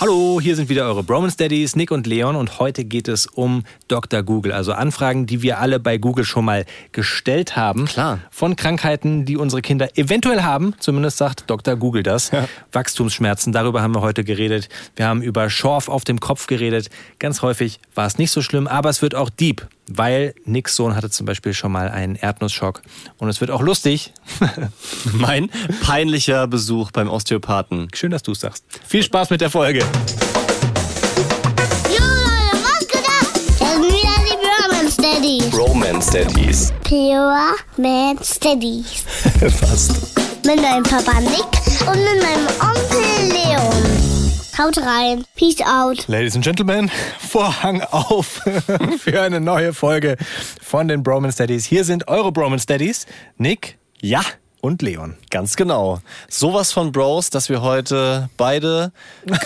Hallo, hier sind wieder eure Bromance Daddies, Nick und Leon und heute geht es um Dr. Google, also Anfragen, die wir alle bei Google schon mal gestellt haben. Klar. Von Krankheiten, die unsere Kinder eventuell haben, zumindest sagt Dr. Google das. Ja. Wachstumsschmerzen, darüber haben wir heute geredet. Wir haben über Schorf auf dem Kopf geredet. Ganz häufig war es nicht so schlimm, aber es wird auch deep, weil Nicks Sohn hatte zum Beispiel schon mal einen Erdnussschock und es wird auch lustig. Mein peinlicher Besuch beim Osteopathen. Schön, dass du es sagst. Viel Spaß mit der Folge. Daddies. Romance Daddies. Pure Man Daddies. Fast. Mit meinem Papa Nick und mit meinem Onkel Leon. Haut rein. Peace out. Ladies and Gentlemen, Vorhang auf für eine neue Folge von den Bromance Daddies. Hier sind eure Bromance Daddies, Nick Ja, und Leon. ganz genau. Sowas von Bros, dass wir heute beide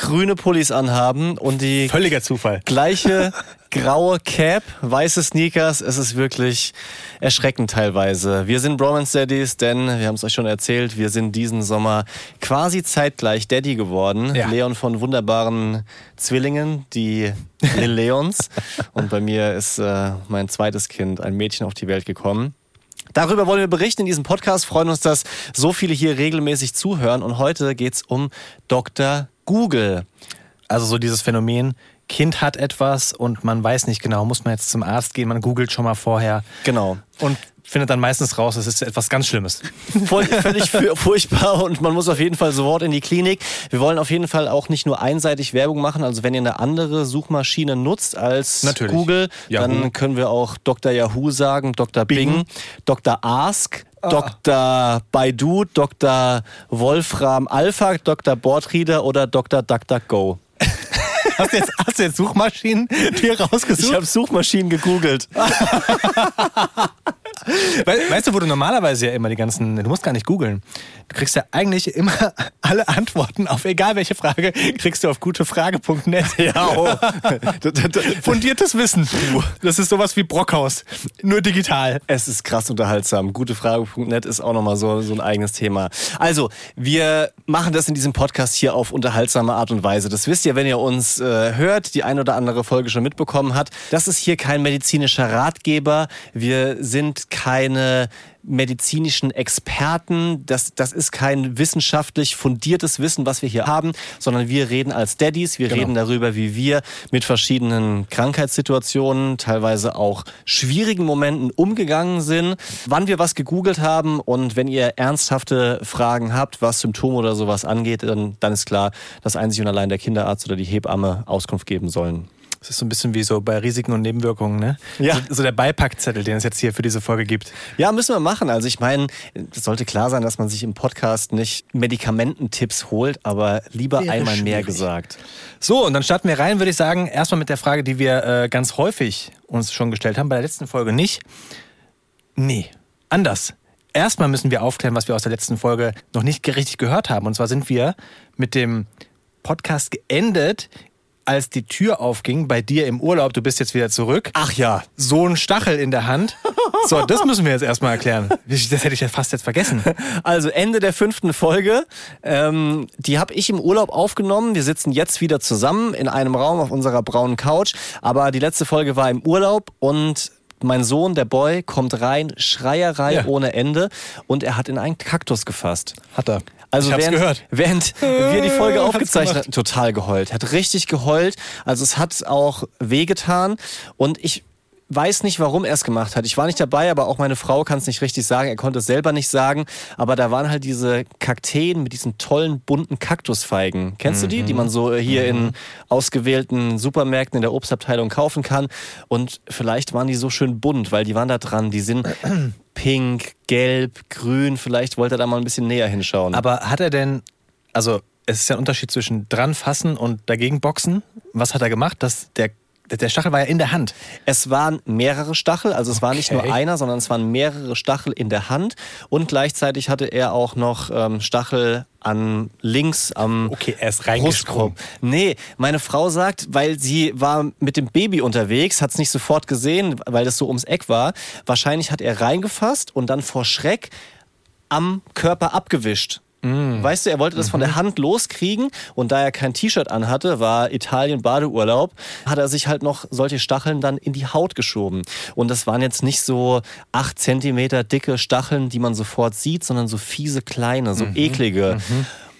grüne Pullis anhaben und die Völliger Zufall. gleiche graue Cap, weiße Sneakers. Es ist wirklich erschreckend teilweise. Wir sind Bromance Daddies, denn wir haben es euch schon erzählt, wir sind diesen Sommer quasi zeitgleich Daddy geworden. Ja. Leon von wunderbaren Zwillingen, die Lil Leons. Und bei mir ist äh, mein zweites Kind, ein Mädchen, auf die Welt gekommen. Darüber wollen wir berichten in diesem Podcast. Freuen uns, dass so viele hier regelmäßig zuhören. Und heute geht's um Dr. Google. Also so dieses Phänomen, Kind hat etwas und man weiß nicht genau, muss man jetzt zum Arzt gehen, man googelt schon mal vorher Genau. und findet dann meistens raus, es ist etwas ganz Schlimmes. Voll, völlig furchtbar und man muss auf jeden Fall sofort in die Klinik. Wir wollen auf jeden Fall auch nicht nur einseitig Werbung machen. Also wenn ihr eine andere Suchmaschine nutzt als Natürlich. Google, Yahoo. dann können wir auch Dr. Yahoo sagen, Dr. Bing, Dr. Ask. Dr. Baidu, Dr. Wolfram Alpha, Dr. Boardreader oder Dr. DuckDuckGo. Hast du jetzt, hast du jetzt Suchmaschinen dir rausgesucht? Ich habe Suchmaschinen gegoogelt. We weißt du, wo du normalerweise ja immer die ganzen, du musst gar nicht googeln. Du kriegst ja eigentlich immer alle Antworten auf egal welche Frage, kriegst du auf gutefrage.net. Ja, oh. Fundiertes Wissen. Das ist sowas wie Brockhaus, nur digital. Es ist krass unterhaltsam. Gutefrage.net ist auch nochmal so, so ein eigenes Thema. Also, wir machen das in diesem Podcast hier auf unterhaltsame Art und Weise. Das wisst ihr, wenn ihr uns äh, hört, die ein oder andere Folge schon mitbekommen hat. Das ist hier kein medizinischer Ratgeber. Wir sind keine medizinischen Experten. Das, das ist kein wissenschaftlich fundiertes Wissen, was wir hier haben, sondern wir reden als Daddies. Wir Genau. reden darüber, wie wir mit verschiedenen Krankheitssituationen, teilweise auch schwierigen Momenten umgegangen sind, wann wir was gegoogelt haben und wenn ihr ernsthafte Fragen habt, was Symptome oder sowas angeht, dann, dann ist klar, dass einzig und allein der Kinderarzt oder die Hebamme Auskunft geben sollen. Das ist so ein bisschen wie so bei Risiken und Nebenwirkungen, ne? Ja. So, so der Beipackzettel, den es jetzt hier für diese Folge gibt. Ja, müssen wir machen. Also ich meine, es sollte klar sein, dass man sich im Podcast nicht Medikamententipps holt, aber lieber Wäre einmal mehr schwierig. gesagt. So, und dann starten wir rein, würde ich sagen, erstmal mit der Frage, die wir äh, ganz häufig uns schon gestellt haben, bei der letzten Folge nicht. Nee, anders. Erstmal müssen wir aufklären, was wir aus der letzten Folge noch nicht richtig gehört haben. Und zwar sind wir mit dem Podcast geendet, als die Tür aufging bei dir im Urlaub. Du bist jetzt wieder zurück. Ach ja, So ein Stachel in der Hand. So, das müssen wir jetzt erstmal erklären. Das hätte ich ja fast jetzt vergessen. Also Ende der fünften Folge. Ähm, die habe ich im Urlaub aufgenommen. Wir sitzen jetzt wieder zusammen in einem Raum auf unserer braunen Couch. Aber die letzte Folge war im Urlaub und mein Sohn, der Boy, kommt rein, Schreierei Ja. ohne Ende und er hat in einen Kaktus gefasst. Hat er. Also ich während, gehört. während wir die Folge aufgezeichnet haben, total geheult. Hat richtig geheult. Also es hat auch wehgetan. Und ich weiß nicht, warum er es gemacht hat. Ich war nicht dabei, aber auch meine Frau kann es nicht richtig sagen. Er konnte es selber nicht sagen. Aber da waren halt diese Kakteen mit diesen tollen bunten Kaktusfeigen. Kennst du die, die man so äh, hier in ausgewählten Supermärkten in der Obstabteilung kaufen kann? Und vielleicht waren die so schön bunt, weil die waren da dran. Die sind pink, gelb, grün. Vielleicht wollte er da mal ein bisschen näher hinschauen. Aber hat er denn, also es ist ja ein Unterschied zwischen dran fassen und dagegen boxen. Was hat er gemacht? Das, der, der Stachel war ja in der Hand. Es waren mehrere Stachel, also es war nicht Okay. nur einer, sondern es waren mehrere Stachel in der Hand und gleichzeitig hatte er auch noch ähm, Stachel an links am Okay, er ist. Brustkorb. Nee, meine Frau sagt, weil sie war mit dem Baby unterwegs, hat es nicht sofort gesehen, weil das so ums Eck war. Wahrscheinlich hat er reingefasst und dann vor Schreck am Körper abgewischt. Weißt du, er wollte das von der Hand loskriegen und da er kein T-Shirt anhatte, war Italien Badeurlaub, hat er sich halt noch solche Stacheln dann in die Haut geschoben. Und das waren jetzt nicht so acht Zentimeter dicke Stacheln, die man sofort sieht, sondern so fiese kleine, so eklige.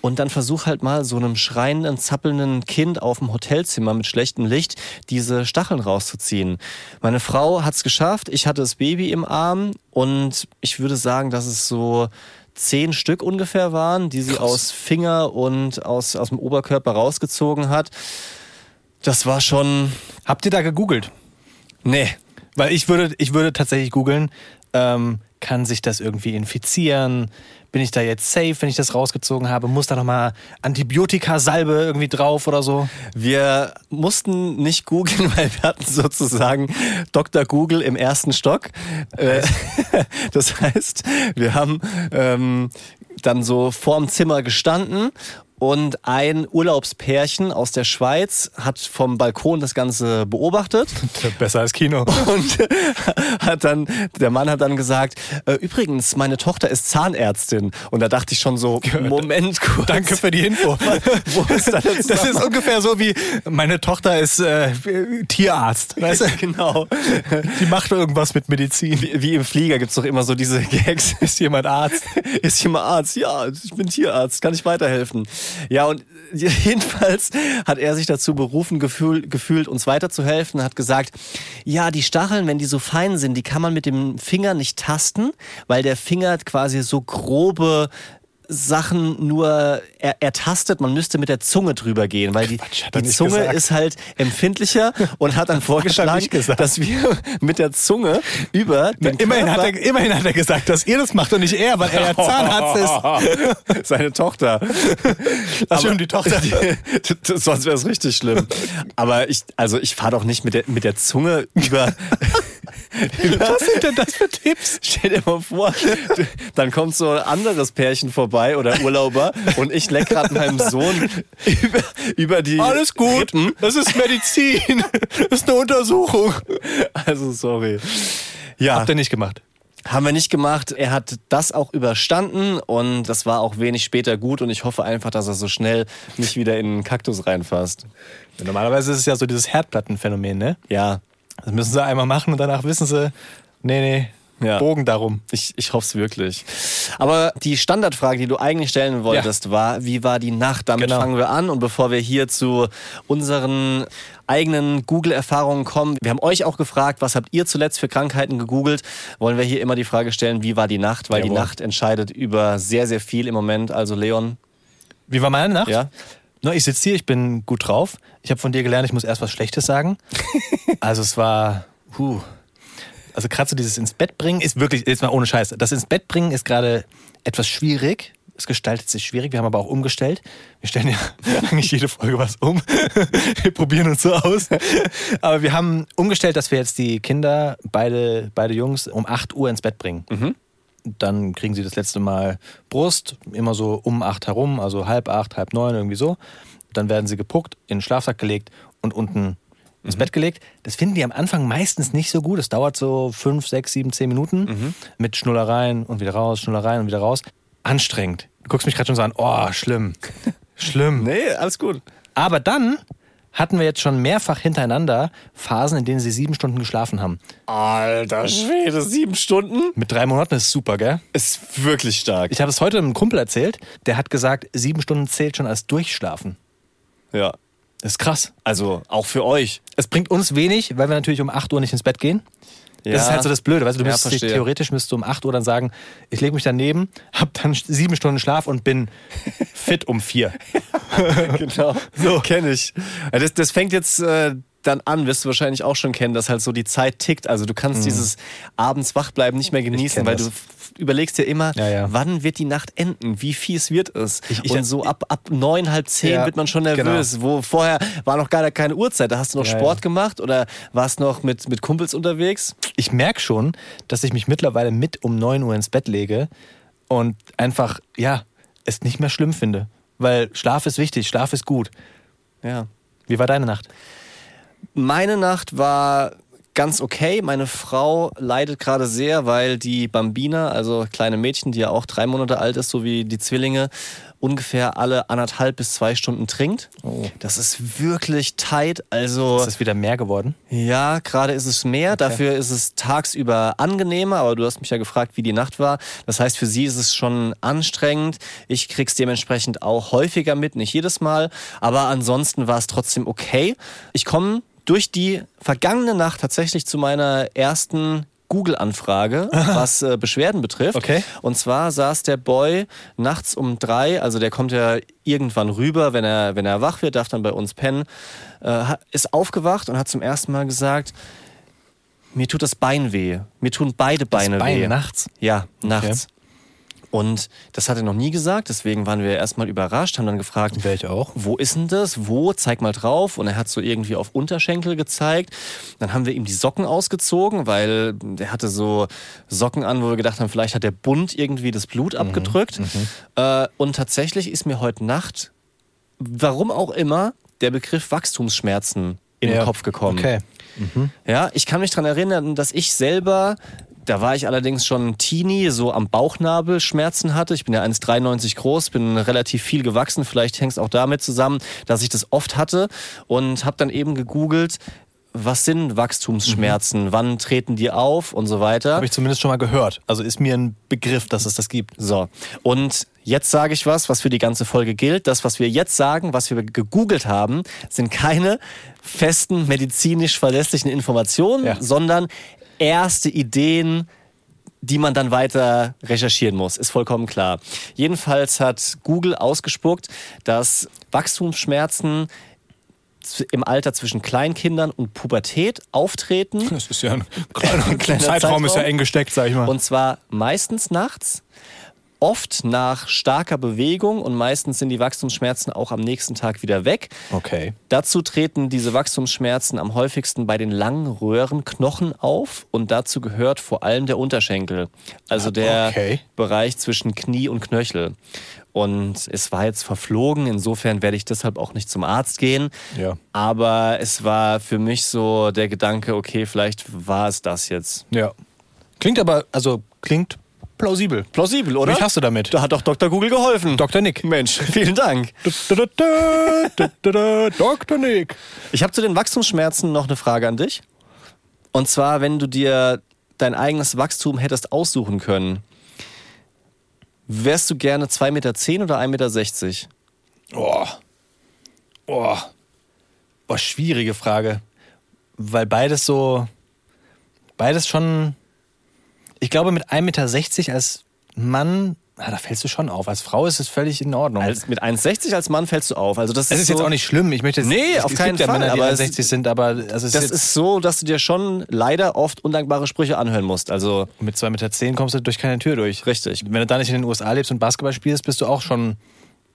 Und dann versuch halt mal so einem schreienden, zappelnden Kind auf dem Hotelzimmer mit schlechtem Licht diese Stacheln rauszuziehen. Meine Frau hat's geschafft, ich hatte das Baby im Arm und ich würde sagen, dass es so zehn Stück ungefähr waren, die sie aus Finger und aus, aus dem Oberkörper rausgezogen hat. Das war schon. Habt ihr da gegoogelt? Nee. Weil ich würde, ich würde tatsächlich googeln, ähm, kann sich das irgendwie infizieren? Bin ich da jetzt safe, wenn ich das rausgezogen habe? Muss da nochmal Antibiotika-Salbe irgendwie drauf oder so? Wir mussten nicht googeln, weil wir hatten sozusagen Dr. Google im ersten Stock. Äh, Das heißt, wir haben ähm, dann so vorm Zimmer gestanden und ein Urlaubspärchen aus der Schweiz hat vom Balkon das Ganze beobachtet Besser als Kino. und hat dann, der Mann hat dann gesagt, äh, übrigens, meine Tochter ist Zahnärztin. Und da dachte ich schon so, Moment kurz. Danke für die Info. Ist da der Das ist ungefähr so wie, meine Tochter ist äh, Tierarzt. Weißt du? genau. Die macht irgendwas mit Medizin. Wie, wie im Flieger gibt's doch immer so diese Gags. Ist jemand Arzt? Ist jemand Arzt? Ja, ich bin Tierarzt, kann ich weiterhelfen? Ja, und jedenfalls hat er sich dazu berufen gefühl, gefühlt, uns weiterzuhelfen, hat gesagt, ja, die Stacheln, wenn die so fein sind, die kann man mit dem Finger nicht tasten, weil der Finger quasi so grobe Sachen nur er, ertastet, man müsste mit der Zunge drüber gehen, weil die, Quatsch, hat die Zunge gesagt. ist halt empfindlicher und hat dann vorgeschlagen, gesagt. dass wir mit der Zunge über den Immerhin hat, er, immerhin hat er gesagt, dass ihr das macht und nicht er, weil er ja Zahnarzt ist. Seine Tochter. Ach, stimmt, die Tochter. Sonst wäre es richtig schlimm. Aber ich, also ich fahre doch nicht mit der, mit der Zunge über. Was sind denn das für Tipps? Stell dir mal vor, dann kommt so ein anderes Pärchen vorbei oder Urlauber und ich leck gerade meinem Sohn über, über die. Alles gut, Rippen. das ist Medizin, das ist eine Untersuchung. Also sorry. Ja. Habt ihr nicht gemacht? Haben wir nicht gemacht. Er hat das auch überstanden und das war auch wenig später gut und ich hoffe einfach, dass er so schnell nicht wieder in den Kaktus reinfasst. Normalerweise ist es ja so dieses Herdplattenphänomen, ne? Ja, Das müssen sie einmal machen und danach wissen sie, nee, nee, Ja. Bogen darum. Ich, ich hoffe es wirklich. Aber die Standardfrage, die du eigentlich stellen wolltest, war, wie war die Nacht? Damit Genau. fangen wir an. Und bevor wir hier zu unseren eigenen Google-Erfahrungen kommen, wir haben euch auch gefragt, was habt ihr zuletzt für Krankheiten gegoogelt? Wollen wir hier immer die Frage stellen, wie war die Nacht? Weil die Jawohl. Nacht entscheidet über sehr, sehr viel im Moment. Also Leon, Wie war meine Nacht? Ja. Na, ich sitze hier, ich bin gut drauf. Ich habe von dir gelernt, ich muss erst was Schlechtes sagen. also es war, puh. Also gerade so dieses ins Bett bringen ist wirklich, jetzt mal ohne Scheiß, das ins Bett bringen ist gerade etwas schwierig. Es gestaltet sich schwierig, wir haben aber auch umgestellt. Wir stellen ja eigentlich jede Folge was um. wir probieren uns so aus. Aber wir haben umgestellt, dass wir jetzt die Kinder, beide, beide Jungs, um 8 Uhr ins Bett bringen. Dann kriegen sie das letzte Mal Brust, immer so um acht herum, also halb acht, halb neun, irgendwie so. Dann werden sie gepuckt, in den Schlafsack gelegt und unten ins Bett gelegt. Das finden die am Anfang meistens nicht so gut. Es dauert so fünf, sechs, sieben, zehn Minuten mit Schnullereien und wieder raus, Schnullereien und wieder raus. Anstrengend. Du guckst mich gerade schon so an, oh, schlimm. Schlimm. nee, alles gut. Aber dann hatten wir jetzt schon mehrfach hintereinander Phasen, in denen sie sieben Stunden geschlafen haben. Alter Schwede, sieben Stunden? Mit drei Monaten ist super, gell? Ist wirklich stark. Ich habe es heute einem Kumpel erzählt, der hat gesagt, sieben Stunden zählt schon als Durchschlafen. ja. Das ist krass. Also auch für euch. Es bringt uns wenig, weil wir natürlich um 8 Uhr nicht ins Bett gehen. Ja. Das ist halt so das Blöde. Weißt du, du Ja, müsstest theoretisch müsstest du um 8 Uhr dann sagen, ich lege mich daneben, hab dann sieben Stunden Schlaf und bin fit um vier. genau. So. Kenne ich. Das, das fängt jetzt äh, dann an, wirst du wahrscheinlich auch schon kennen, dass halt so die Zeit tickt. Also du kannst dieses abends wachbleiben nicht mehr genießen, weil das. du überlegst dir immer, Ja, ja. wann wird die Nacht enden? Wie fies wird es? Ich- ich- Und so ab, ab neun, halb zehn Ja, wird man schon nervös. Wo vorher war noch gar keine Uhrzeit. Da hast du noch Sport gemacht oder warst noch mit, mit Kumpels unterwegs? Ich merke schon, dass ich mich mittlerweile mit um 9 Uhr ins Bett lege und einfach, ja, es nicht mehr schlimm finde. Weil Schlaf ist wichtig, Schlaf ist gut. Ja. Wie war deine Nacht? Meine Nacht war ganz okay. Meine Frau leidet gerade sehr, weil die Bambina, also kleine Mädchen, die ja auch drei Monate alt ist, so wie die Zwillinge, ungefähr alle anderthalb bis zwei Stunden trinkt. Oh. Das ist wirklich tight. Also Ist das wieder mehr geworden? ja, gerade ist es mehr. Dafür ist es tagsüber angenehmer. Aber du hast mich ja gefragt, wie die Nacht war. Das heißt, für sie ist es schon anstrengend. Ich krieg's dementsprechend auch häufiger mit, nicht jedes Mal. Aber ansonsten war es trotzdem okay. Ich komme durch die vergangene Nacht tatsächlich zu meiner ersten Google-Anfrage, was äh, Beschwerden betrifft. Okay. Und zwar saß der Boy nachts um drei, also der kommt ja irgendwann rüber, wenn er, wenn er wach wird, darf dann bei uns pennen, äh, ist aufgewacht und hat zum ersten Mal gesagt, mir tut das Bein weh. Mir tun beide Beine Bein weh. nachts? Ja, nachts. Und das hat er noch nie gesagt, deswegen waren wir erstmal überrascht, haben dann gefragt, Wäre ich auch. wo ist denn das? Wo? Zeig mal drauf. Und er hat so irgendwie auf Unterschenkel gezeigt. Dann haben wir ihm die Socken ausgezogen, weil der hatte so Socken an, wo wir gedacht haben, vielleicht hat der Bund irgendwie das Blut abgedrückt. Äh, und tatsächlich ist mir heute Nacht, warum auch immer, der Begriff Wachstumsschmerzen in den Ja. Kopf gekommen. Okay. Ja, ich kann mich daran erinnern, dass ich selber, da war ich allerdings schon Teenie, so am Bauchnabel Schmerzen hatte. Ich bin ja 1,93 groß, bin relativ viel gewachsen. Vielleicht hängt es auch damit zusammen, dass ich das oft hatte und habe dann eben gegoogelt, was sind Wachstumsschmerzen, wann treten die auf und so weiter. Habe ich zumindest schon mal gehört. Also ist mir ein Begriff, dass es das gibt. So, und jetzt sage ich was, was für die ganze Folge gilt. Das, was wir jetzt sagen, was wir gegoogelt haben, sind keine festen medizinisch verlässlichen Informationen, Ja. sondern erste Ideen, die man dann weiter recherchieren muss, ist vollkommen klar. Jedenfalls hat Google ausgespuckt, dass Wachstumsschmerzen im Alter zwischen Kleinkindern und Pubertät auftreten. Das ist ja ein kleiner, kleiner Zeitraum, ist ja Zeitraum. eng gesteckt, sag ich mal. Und zwar meistens nachts, oft nach starker Bewegung und meistens sind die Wachstumsschmerzen auch am nächsten Tag wieder weg. okay. Dazu treten diese Wachstumsschmerzen am häufigsten bei den langen Röhrenknochen auf und dazu gehört vor allem der Unterschenkel, also der Okay. Bereich zwischen Knie und Knöchel. Und es war jetzt verflogen, insofern werde ich deshalb auch nicht zum Arzt gehen. Ja. Aber es war für mich so der Gedanke, okay, vielleicht war es das jetzt. Ja. Klingt aber, also klingt plausibel. Plausibel, oder? Mich hast du damit. Da hat doch Dr. Google geholfen. Dr. Nick. Mensch, vielen Dank. Da, da, da, da, da, da, Dr. Nick. Ich habe zu den Wachstumsschmerzen noch eine Frage an dich. Und zwar, wenn du dir dein eigenes Wachstum hättest aussuchen können, wärst du gerne 2,10 Meter oder 1,60 Meter? Oh. Oh. Boah, schwierige Frage. Weil beides so. Beides schon. Ich glaube, mit 1,60 Meter als Mann, ah, da fällst du schon auf. Als Frau ist es völlig in Ordnung. Als, mit 1,60 als Mann fällst du auf. Also das es ist so, jetzt auch nicht schlimm. Ich möchte jetzt, Nee, es, auf es keinen gibt ja Fall, Männer, die aber es- 1,60 sind, aber also ist Das jetzt, ist so, dass du dir schon leider oft undankbare Sprüche anhören musst. Also mit 2,10 Meter kommst du durch keine Tür durch. Richtig. Wenn du da nicht in den USA lebst und Basketball spielst, bist du auch schon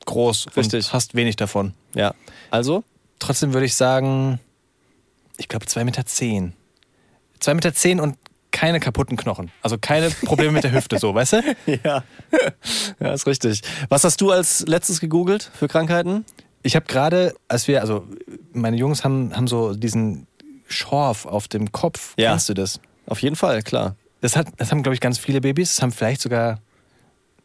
groß Richtig. und hast wenig davon. ja. Also Trotzdem würde ich sagen, ich glaube 2,10 Meter. 2,10 Meter zehn und keine kaputten Knochen. Also keine Probleme mit der Hüfte, so, weißt du? ja, ja, ist richtig. Was hast du als letztes gegoogelt für Krankheiten? Ich habe gerade, als wir, also meine Jungs haben, haben so diesen Schorf auf dem Kopf. Ja. Kennst du das? Auf jeden Fall, klar. Das, hat, das haben, glaube ich, ganz viele Babys. Das haben vielleicht sogar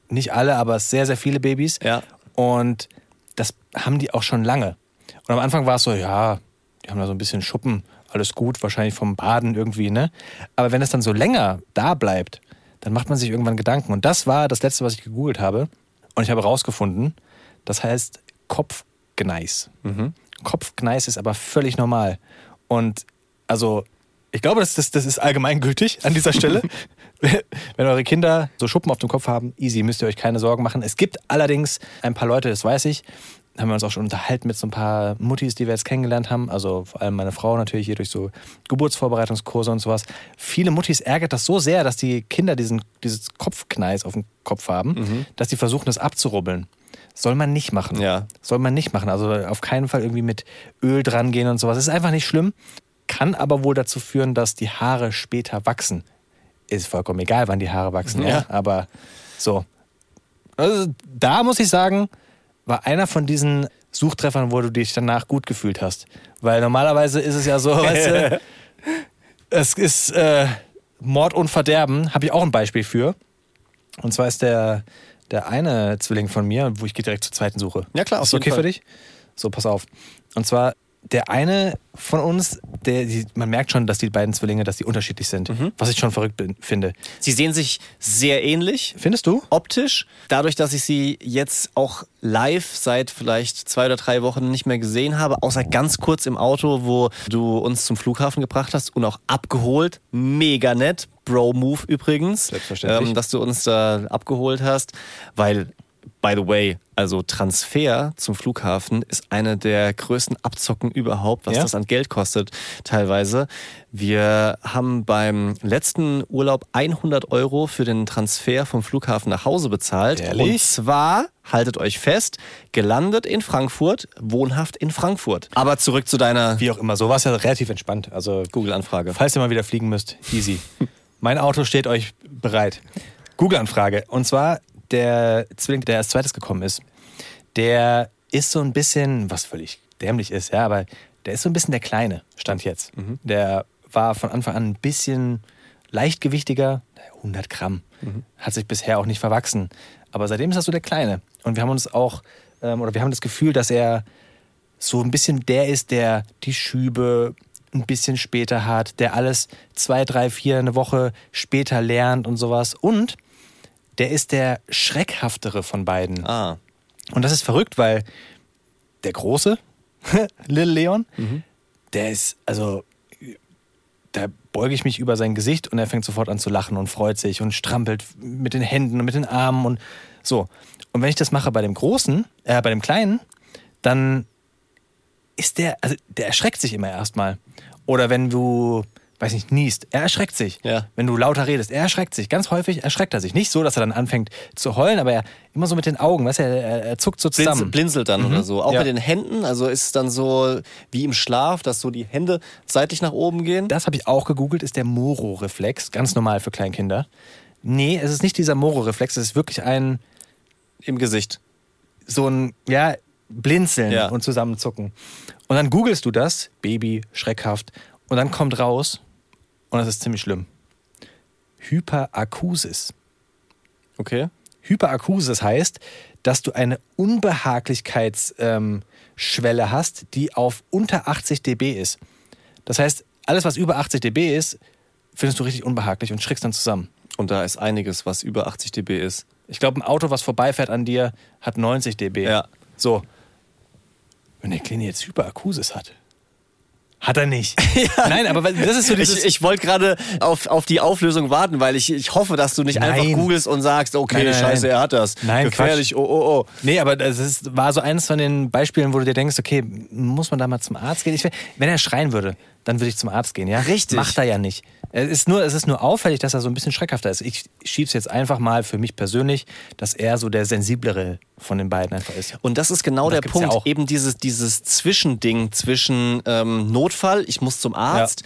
nicht alle, aber sehr, sehr viele Babys. Ja. Und das haben die auch schon lange. Und am Anfang war es so, ja, die haben da so ein bisschen Schuppen, alles gut, wahrscheinlich vom Baden irgendwie, ne? Aber wenn es dann so länger da bleibt, dann macht man sich irgendwann Gedanken. Und das war das letzte, was ich gegoogelt habe. Und ich habe herausgefunden, das heißt Kopfgneis. Kopfgneis ist aber völlig normal. Und also, ich glaube, das, das, das ist allgemeingültig an dieser Stelle. Wenn eure Kinder so Schuppen auf dem Kopf haben, easy, müsst ihr euch keine Sorgen machen. Es gibt allerdings ein paar Leute, das weiß ich, haben wir uns auch schon unterhalten mit so ein paar Muttis, die wir jetzt kennengelernt haben. Also vor allem meine Frau natürlich hier durch so Geburtsvorbereitungskurse und sowas. Viele Muttis ärgert das so sehr, dass die Kinder diesen, dieses Kopfkneis auf dem Kopf haben, dass die versuchen, das abzurubbeln. Soll man nicht machen. Ja. Soll man nicht machen. Also auf keinen Fall irgendwie mit Öl dran gehen und sowas. Ist einfach nicht schlimm. Kann aber wohl dazu führen, dass die Haare später wachsen. Ist vollkommen egal, wann die Haare wachsen. Ja. Ja. Aber so. Also da muss ich sagen, war einer von diesen Suchtreffern, wo du dich danach gut gefühlt hast. Weil normalerweise ist es ja so, weißt du, Es ist äh, Mord und Verderben, habe ich auch ein Beispiel für. Und zwar ist der, der eine Zwilling von mir, wo ich gehe direkt zur zweiten Suche. Ja, klar, auf Ist okay Fall. für dich? So, pass auf. Und zwar der eine von uns, der, die, man merkt schon, dass die beiden Zwillinge, dass die unterschiedlich sind. Mhm. Was ich schon verrückt bin, finde. Sie sehen sich sehr ähnlich. Findest du? optisch. Dadurch, dass ich sie jetzt auch live seit vielleicht zwei oder drei Wochen nicht mehr gesehen habe, außer ganz kurz im Auto, wo du uns zum Flughafen gebracht hast und auch abgeholt. Mega nett. Bro-Move übrigens. Selbstverständlich. Ähm, dass du uns da abgeholt hast. Weil, by the way, also Transfer zum Flughafen ist eine der größten Abzocken überhaupt, was Ja? das an Geld kostet teilweise. Wir haben beim letzten Urlaub 100 Euro für den Transfer vom Flughafen nach Hause bezahlt. Ehrlich? Und zwar, haltet euch fest, gelandet in Frankfurt, wohnhaft in Frankfurt. Aber zurück zu deiner Wie auch immer. So war es ja relativ entspannt. Also, Google-Anfrage. falls ihr mal wieder fliegen müsst, easy. mein Auto steht euch bereit. Google-Anfrage. Und zwar der Zwilling, der als zweites gekommen ist, der ist so ein bisschen, was völlig dämlich ist, ja, aber der ist so ein bisschen der Kleine, stand jetzt. Der war von Anfang an ein bisschen leichtgewichtiger, 100 Gramm, hat sich bisher auch nicht verwachsen. Aber seitdem ist er so der Kleine. Und wir haben uns auch, ähm, oder wir haben das Gefühl, dass er so ein bisschen der ist, der die Schübe ein bisschen später hat, der alles zwei, drei, vier, eine Woche später lernt und sowas. Und der ist der schreckhaftere von beiden. Ah, Und das ist verrückt, weil der Große, Lil Leon, der ist, also, da beuge ich mich über sein Gesicht und er fängt sofort an zu lachen und freut sich und strampelt mit den Händen und mit den Armen und so. Und wenn ich das mache bei dem Großen, äh, bei dem Kleinen, dann ist der, also der erschreckt sich immer erstmal. Oder wenn du, weiß nicht, niest, er erschreckt sich. Ja. Wenn du lauter redest, er erschreckt sich. Ganz häufig erschreckt er sich. Nicht so, dass er dann anfängt zu heulen, aber er immer so mit den Augen, weißt du, er, er zuckt so zusammen. blinzelt dann oder so. Auch Ja. mit den Händen, also ist es dann so wie im Schlaf, dass so die Hände seitlich nach oben gehen. Das habe ich auch gegoogelt, ist der Moro-Reflex. Ganz normal für Kleinkinder. Nee, es ist nicht dieser Moro-Reflex, es ist wirklich ein, Im Gesicht. so ein, ja, Blinzeln Ja. und zusammenzucken. Und dann googelst du das, Baby, schreckhaft, und dann kommt raus, und das ist ziemlich schlimm, Hyperakusis. Okay. Hyperakusis heißt, dass du eine Unbehaglichkeitsschwelle Schwelle hast, die auf unter 80 dB ist. Das heißt, alles, was über 80 dB ist, findest du richtig unbehaglich und schrickst dann zusammen. Und da ist einiges, was über 80 dB ist. Ich glaube, ein Auto, was vorbeifährt an dir, hat 90 dB. Ja. So. Wenn der Kleine jetzt Hyperakusis hat. Hat er nicht. Nein, aber das ist so dieses... Ich, ich wollte gerade auf, auf die Auflösung warten, weil ich, ich hoffe, dass du nicht Nein. einfach googelst und sagst, okay, Nein, nein, scheiße, nein. er hat das. Nein, Gefährlich, oh, oh, oh. Nee, aber das ist, war so eines von den Beispielen, wo du dir denkst, okay, muss man da mal zum Arzt gehen? Ich, wenn er schreien würde, dann würde ich zum Arzt gehen, ja? Richtig. Macht er ja nicht. Es ist, nur, es ist nur auffällig, dass er so ein bisschen schreckhafter ist. Ich schieb's jetzt einfach mal für mich persönlich, dass er so der sensiblere von den beiden einfach ist. Und das ist genau das der ja Punkt, auch. eben dieses, dieses Zwischending zwischen ähm, Notfall, ich muss zum Arzt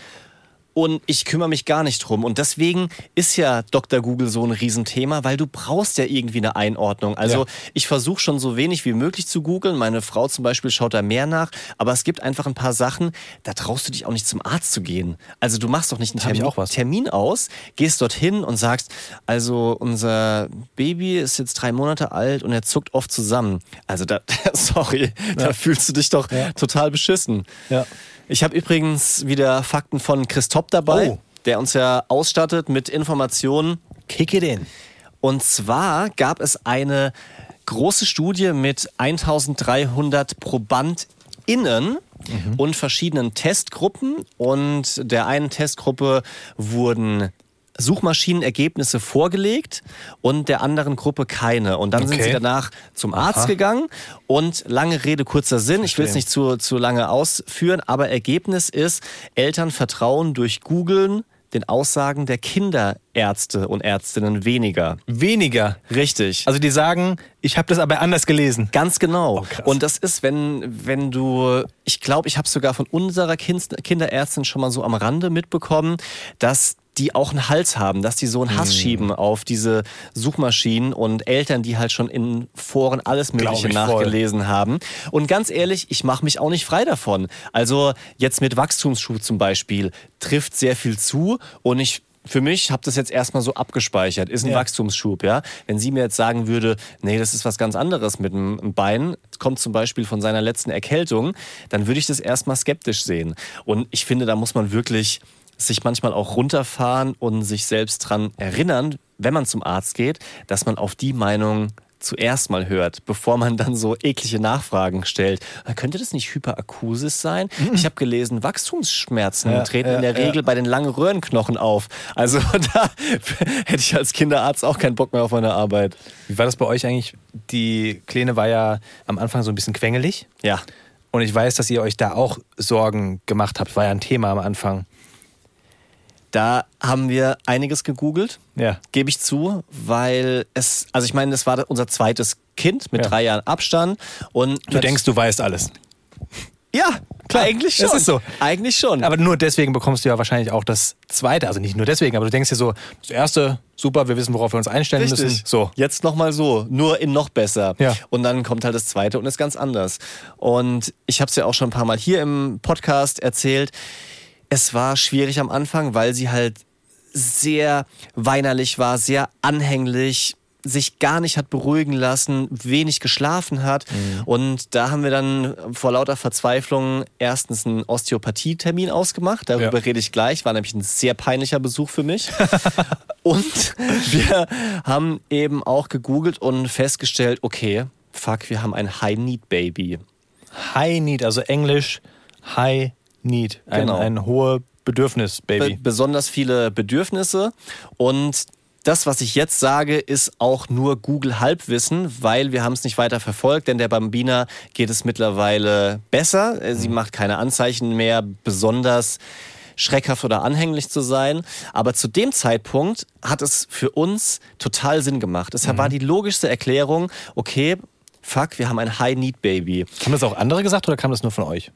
und ich kümmere mich gar nicht drum. Und deswegen ist ja Dr. Google so ein Riesenthema, weil du brauchst ja irgendwie eine Einordnung. Also Ja. ich versuche schon so wenig wie möglich zu googeln. Meine Frau zum Beispiel schaut da mehr nach. Aber es gibt einfach ein paar Sachen, da traust du dich auch nicht zum Arzt zu gehen. Also du machst doch nicht einen Termin. Termin aus, gehst dorthin und sagst, also unser Baby ist jetzt drei Monate alt und er zuckt oft zusammen. Also da, sorry, da fühlst du dich doch Ja. total beschissen. Ja. Ich habe übrigens wieder Fakten von Christoph dabei, Oh. der uns ja ausstattet mit Informationen. Kick it in. Und zwar gab es eine große Studie mit 1300 ProbandInnen und verschiedenen Testgruppen. Und der einen Testgruppe wurden Suchmaschinenergebnisse vorgelegt und der anderen Gruppe keine. Und dann sind Okay. sie danach zum Arzt gegangen und lange Rede, kurzer Sinn, ich will es nicht zu, zu lange ausführen, aber Ergebnis ist, Eltern vertrauen durch Googeln den Aussagen der Kinderärzte und Ärztinnen weniger. Weniger. Richtig. Also die sagen, ich habe das aber anders gelesen. Ganz genau. Oh, und das ist, wenn, wenn du, ich glaube, ich habe sogar von unserer kind, Kinderärztin schon mal so am Rande mitbekommen, dass die auch einen Hals haben, dass die so einen Hass schieben auf diese Suchmaschinen und Eltern, die halt schon in Foren alles Mögliche ich voll. nachgelesen haben. Und ganz ehrlich, ich mache mich auch nicht frei davon. Also jetzt mit Wachstumsschub zum Beispiel trifft sehr viel zu und ich für mich habe das jetzt erstmal so abgespeichert. Ist ein Ja. Wachstumsschub, ja. Wenn sie mir jetzt sagen würde, nee, das ist was ganz anderes mit dem Bein, kommt zum Beispiel von seiner letzten Erkältung, dann würde ich das erstmal skeptisch sehen. Und ich finde, da muss man wirklich sich manchmal auch runterfahren und sich selbst dran erinnern, wenn man zum Arzt geht, dass man auf die Meinung zuerst mal hört, bevor man dann so eklige Nachfragen stellt. Könnte das nicht Hyperakusis sein? Ich habe gelesen, Wachstumsschmerzen Ja, treten ja, in der ja. Regel bei den langen Röhrenknochen auf. Also da hätte ich als Kinderarzt auch keinen Bock mehr auf meine Arbeit. Wie war das bei euch eigentlich? Die Kleine war ja am Anfang so ein bisschen quengelig. Ja. Und ich weiß, dass ihr euch da auch Sorgen gemacht habt. War ja ein Thema am Anfang. Da haben wir einiges gegoogelt, Ja. gebe ich zu, weil es, also ich meine, das war unser zweites Kind mit Ja. drei Jahren Abstand. Und Du denkst, du weißt alles. ja, klar, Ah, eigentlich schon. es ist so. Eigentlich schon. Aber nur deswegen bekommst du ja wahrscheinlich auch das zweite. Also nicht nur deswegen, aber du denkst dir so, das erste, super, wir wissen, worauf wir uns einstellen müssen. So. Jetzt nochmal so, nur in noch besser. Ja. Und dann kommt halt das zweite und ist ganz anders. Und ich habe es ja auch schon ein paar Mal hier im Podcast erzählt. Es war schwierig am Anfang, weil sie halt sehr weinerlich war, sehr anhänglich, sich gar nicht hat beruhigen lassen, wenig geschlafen hat. Und da haben wir dann vor lauter Verzweiflung erstens einen Osteopathie-Termin ausgemacht. Darüber Ja. rede ich gleich. War nämlich ein sehr peinlicher Besuch für mich. und wir haben eben auch gegoogelt und festgestellt, okay, fuck, wir haben ein High-Need-Baby. High Need, also Englisch High Need. Ein, Genau. ein hohe Bedürfnis, be Baby. besonders viele Bedürfnisse und das, was ich jetzt sage, ist auch nur Google Halbwissen, weil wir haben es nicht weiter verfolgt, denn der Bambina geht es mittlerweile besser. Äh, Sie macht keine Anzeichen mehr, besonders schreckhaft oder anhänglich zu sein. Aber zu dem Zeitpunkt hat es für uns total Sinn gemacht. Es war die logischste Erklärung, okay, fuck, wir haben ein High-Need-Baby. Haben das auch andere gesagt oder kam das nur von euch?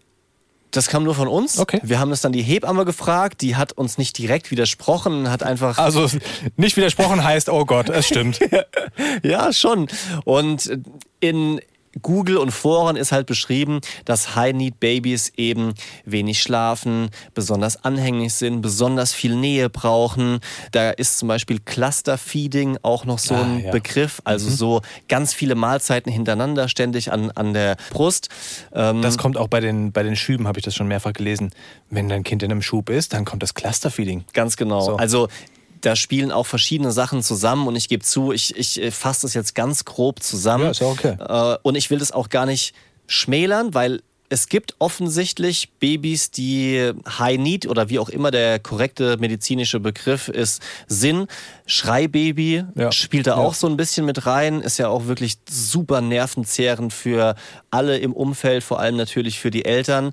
Das kam nur von uns. Okay. Wir haben das dann die Hebamme gefragt, die hat uns nicht direkt widersprochen, hat einfach Also nicht widersprochen heißt, oh Gott, es stimmt. Ja, schon. Und in Google und Foren ist halt beschrieben, dass High-Need-Babys eben wenig schlafen, besonders anhänglich sind, besonders viel Nähe brauchen. Da ist zum Beispiel Cluster-Feeding auch noch so Ah, ein ja. Begriff, also so ganz viele Mahlzeiten hintereinander ständig an, an der Brust. Ähm, Das kommt auch bei den, bei den Schüben, habe ich das schon mehrfach gelesen. Wenn dein Kind in einem Schub ist, dann kommt das Clusterfeeding. Ganz genau. So. Also da spielen auch verschiedene Sachen zusammen und ich gebe zu, ich, ich äh, fasse das jetzt ganz grob zusammen. Ja, ist ja okay. Äh, Und ich will das auch gar nicht schmälern, weil es gibt offensichtlich Babys, die High Need oder wie auch immer der korrekte medizinische Begriff ist, sind. Schreibaby Ja. spielt da Ja. auch so ein bisschen mit rein, ist ja auch wirklich super nervenzehrend für alle im Umfeld, vor allem natürlich für die Eltern.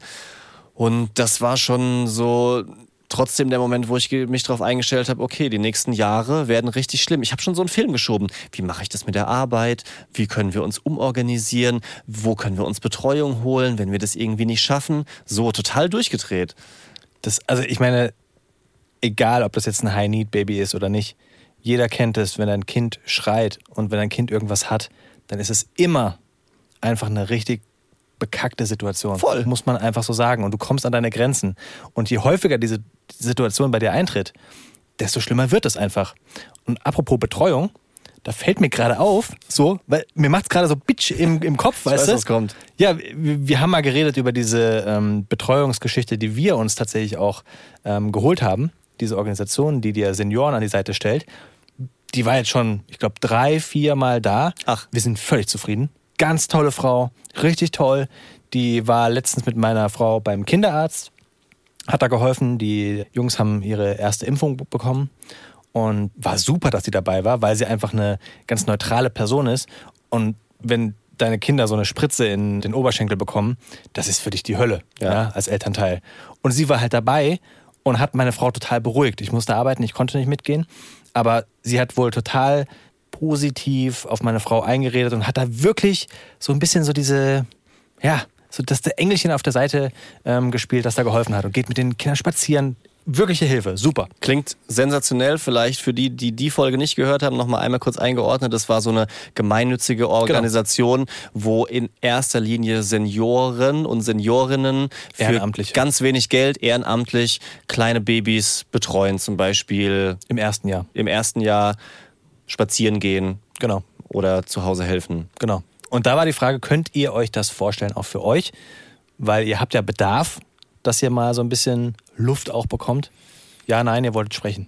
Und das war schon so trotzdem der Moment, wo ich mich darauf eingestellt habe, okay, die nächsten Jahre werden richtig schlimm. Ich habe schon so einen Film geschoben. Wie mache ich das mit der Arbeit? Wie können wir uns umorganisieren? Wo können wir uns Betreuung holen, wenn wir das irgendwie nicht schaffen? So total durchgedreht. Das, also ich meine, egal ob das jetzt ein High-Need-Baby ist oder nicht, jeder kennt es, wenn ein Kind schreit und wenn ein Kind irgendwas hat, dann ist es immer einfach eine richtig bekackte Situation. Voll. Muss man einfach so sagen. Und du kommst an deine Grenzen. Und je häufiger diese Situation bei dir eintritt, desto schlimmer wird es einfach. Und apropos Betreuung, da fällt mir gerade auf, so, weil mir macht es gerade so Bitch im, im Kopf, weißt weiß, du? was kommt. Ja, wir, wir haben mal geredet über diese ähm, Betreuungsgeschichte, die wir uns tatsächlich auch ähm, geholt haben. Diese Organisation, die dir Senioren an die Seite stellt. Die war jetzt schon, ich glaube, drei, vier Mal da. Ach. Wir sind völlig zufrieden. Ganz tolle Frau, richtig toll. Die war letztens mit meiner Frau beim Kinderarzt, hat da geholfen. Die Jungs haben ihre erste Impfung be- bekommen und war super, dass sie dabei war, weil sie einfach eine ganz neutrale Person ist. Und wenn deine Kinder so eine Spritze in den Oberschenkel bekommen, das ist für dich die Hölle Ja. ja. als Elternteil. Und sie war halt dabei und hat meine Frau total beruhigt. Ich musste arbeiten, ich konnte nicht mitgehen, aber sie hat wohl total positiv auf meine Frau eingeredet und hat da wirklich so ein bisschen so diese, ja, so das der Engelchen auf der Seite ähm, gespielt, das da geholfen hat und geht mit den Kindern spazieren. wirkliche Hilfe. Super. Klingt sensationell. Vielleicht für die, die die Folge nicht gehört haben, nochmal einmal kurz eingeordnet. Das war so eine gemeinnützige Organisation, wo in erster Linie Senioren und Seniorinnen für ganz wenig Geld ehrenamtlich kleine Babys betreuen. Zum Beispiel Im ersten Jahr. im ersten Jahr spazieren gehen Genau. oder zu Hause helfen. Genau. Und da war die Frage, könnt ihr euch das vorstellen, auch für euch? Weil ihr habt ja Bedarf, dass ihr mal so ein bisschen Luft auch bekommt. Ja, nein, ihr wolltet sprechen.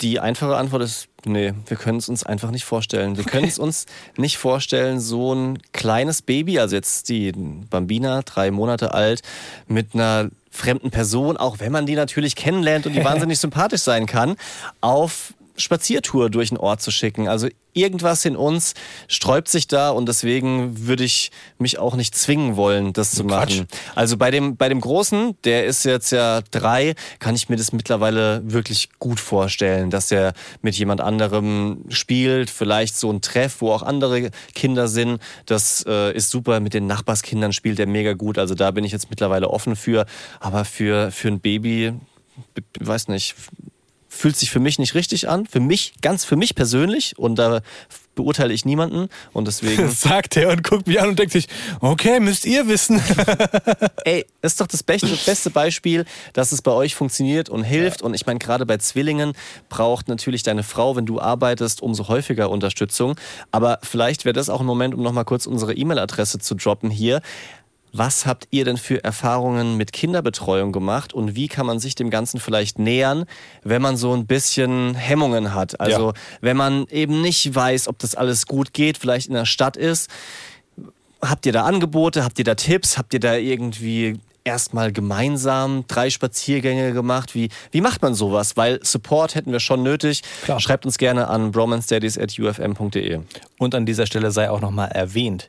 Die einfache Antwort ist, nee, wir können es uns einfach nicht vorstellen. Wir können es uns nicht vorstellen, so ein kleines Baby, also jetzt die Bambina, drei Monate alt, mit einer fremden Person, auch wenn man die natürlich kennenlernt und die wahnsinnig sympathisch sein kann, auf Spaziertour durch den Ort zu schicken. Also irgendwas in uns sträubt sich da und deswegen würde ich mich auch nicht zwingen wollen, das zu Quatsch. machen. Also bei dem, bei dem Großen, der ist jetzt ja drei, kann ich mir das mittlerweile wirklich gut vorstellen, dass er mit jemand anderem spielt, vielleicht so ein Treff, wo auch andere Kinder sind. Das äh, ist super. Mit den Nachbarskindern spielt er mega gut. Also da bin ich jetzt mittlerweile offen für. Aber für, für ein Baby, weiß nicht, fühlt sich für mich nicht richtig an. Für mich, ganz für mich persönlich. Und da beurteile ich niemanden. Und deswegen. Sagt er und guckt mich an und denkt sich, okay, müsst ihr wissen. Ey, das ist doch das beste, beste Beispiel, dass es bei euch funktioniert und hilft. Und ich meine, gerade bei Zwillingen braucht natürlich deine Frau, wenn du arbeitest, umso häufiger Unterstützung. Aber vielleicht wäre das auch ein Moment, um nochmal kurz unsere E-Mail-Adresse zu droppen hier. Was habt ihr denn für Erfahrungen mit Kinderbetreuung gemacht und wie kann man sich dem Ganzen vielleicht nähern, wenn man so ein bisschen Hemmungen hat? Also Ja. wenn man eben nicht weiß, ob das alles gut geht, vielleicht in der Stadt ist. Habt ihr da Angebote? Habt ihr da Tipps? Habt ihr da irgendwie erstmal gemeinsam drei Spaziergänge gemacht? Wie, wie macht man sowas? Weil Support hätten wir schon nötig. Klar. Schreibt uns gerne an bromanstudies.ufm.de. Und an dieser Stelle sei auch nochmal erwähnt,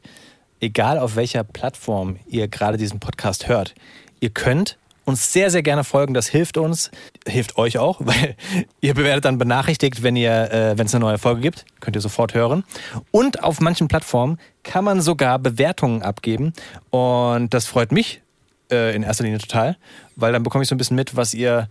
egal auf welcher Plattform ihr gerade diesen Podcast hört, ihr könnt uns sehr, sehr gerne folgen. Das hilft uns, hilft euch auch, weil ihr werdet dann benachrichtigt, wenn ihr, äh, wenn es eine neue Folge gibt. Könnt ihr sofort hören. Und auf manchen Plattformen kann man sogar Bewertungen abgeben. Und das freut mich äh, in erster Linie total, weil dann bekomme ich so ein bisschen mit, was ihr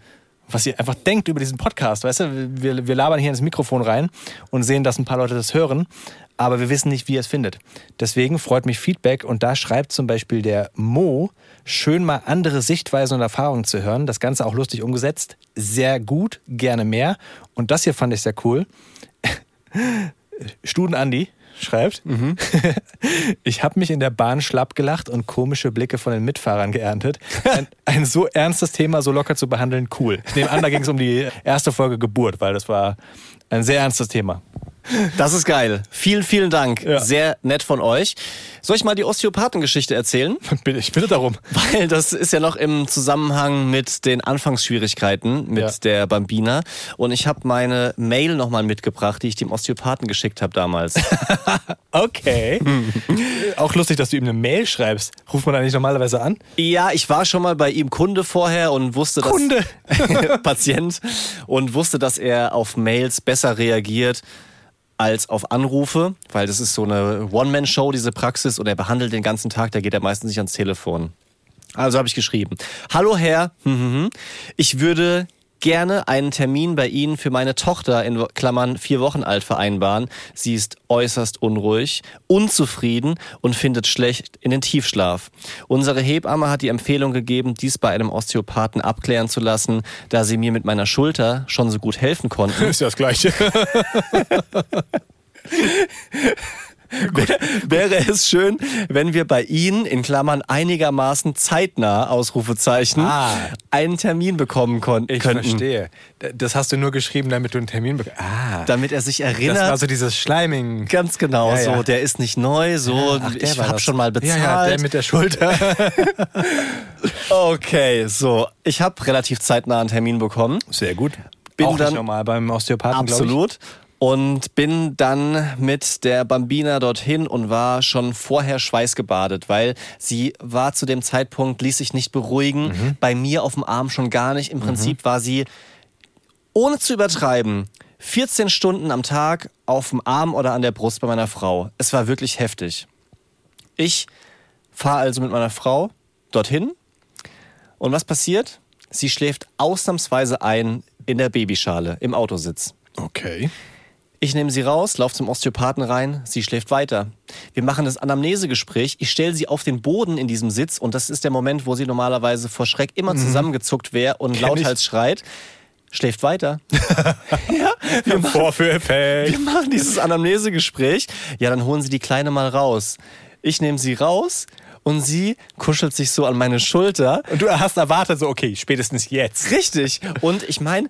was ihr einfach denkt über diesen Podcast. Weißt du, wir, wir labern hier ins Mikrofon rein und sehen, dass ein paar Leute das hören, aber wir wissen nicht, wie ihr es findet. Deswegen freut mich Feedback und da schreibt zum Beispiel der Mo, schön mal andere Sichtweisen und Erfahrungen zu hören. Das Ganze auch lustig umgesetzt. Sehr gut, gerne mehr. Und das hier fand ich sehr cool. Studen Andi schreibt, ich habe mich in der Bahn schlapp gelacht und komische Blicke von den Mitfahrern geerntet. Ein, ein so ernstes Thema so locker zu behandeln, cool. Ich nehme an, da ging es um die erste Folge Geburt, weil das war ein sehr ernstes Thema. Das ist geil. Vielen, vielen Dank. Ja. Sehr nett von euch. Soll ich mal die Osteopathengeschichte erzählen? Bitte, ich bitte darum. Weil das ist ja noch im Zusammenhang mit den Anfangsschwierigkeiten mit Ja. der Bambina. Und ich habe meine Mail nochmal mitgebracht, die ich dem Osteopathen geschickt habe damals. Okay. Auch lustig, dass du ihm eine Mail schreibst. Ruft man da nicht normalerweise an? ja, ich war schon mal bei ihm Kunde vorher und wusste, dass... Kunde? Patient. Und wusste, dass er auf Mails besser reagiert als auf Anrufe, weil das ist so eine One-Man-Show, diese Praxis, und er behandelt den ganzen Tag, da geht er meistens nicht ans Telefon. Also habe ich geschrieben. Hallo Herr, hm, hm, hm. ich würde gerne einen Termin bei Ihnen für meine Tochter in Klammern vier Wochen alt vereinbaren. Sie ist äußerst unruhig, unzufrieden und findet schlecht in den Tiefschlaf. Unsere Hebamme hat die Empfehlung gegeben, dies bei einem Osteopathen abklären zu lassen, da sie mir mit meiner Schulter schon so gut helfen konnten. Ist ja das Gleiche. Wäre es schön, wenn wir bei Ihnen in Klammern einigermaßen zeitnah Ausrufezeichen Ah. einen Termin bekommen kon- Ich könnten. verstehe. Das hast du nur geschrieben, damit du einen Termin bekommst. Ah. Damit er sich Das erinnert. war so dieses Schleiming. Ganz genau, Ja, ja. so, der ist nicht neu, so, Ach, der ich habe das. schon mal bezahlt. Ja, ja, der mit der Schulter. okay, so, ich habe relativ zeitnah einen Termin bekommen. Sehr gut. Bin Auch dann- normal beim Osteopathen, Absolut. Und bin dann mit der Bambina dorthin und war schon vorher schweißgebadet, weil sie war zu dem Zeitpunkt, ließ sich nicht beruhigen, Mhm. bei mir auf dem Arm schon gar nicht. Im Prinzip war sie, ohne zu übertreiben, 14 Stunden am Tag auf dem Arm oder an der Brust bei meiner Frau. Es war wirklich heftig. Ich fahre also mit meiner Frau dorthin und was passiert? Sie schläft ausnahmsweise ein in der Babyschale im Autositz. Okay. Ich nehme sie raus, laufe zum Osteopathen rein, sie schläft weiter. Wir machen das Anamnesegespräch. Ich stelle sie auf den Boden in diesem Sitz und das ist der Moment, wo sie normalerweise vor Schreck immer zusammengezuckt wäre und lauthals schreit. Schläft weiter. ja, wir machen, Vorführeffekt. wir machen dieses Anamnesegespräch. Ja, dann holen sie die Kleine mal raus. Ich nehme sie raus und sie kuschelt sich so an meine Schulter. Und du hast erwartet, so, okay, spätestens jetzt. Richtig. Und ich meine,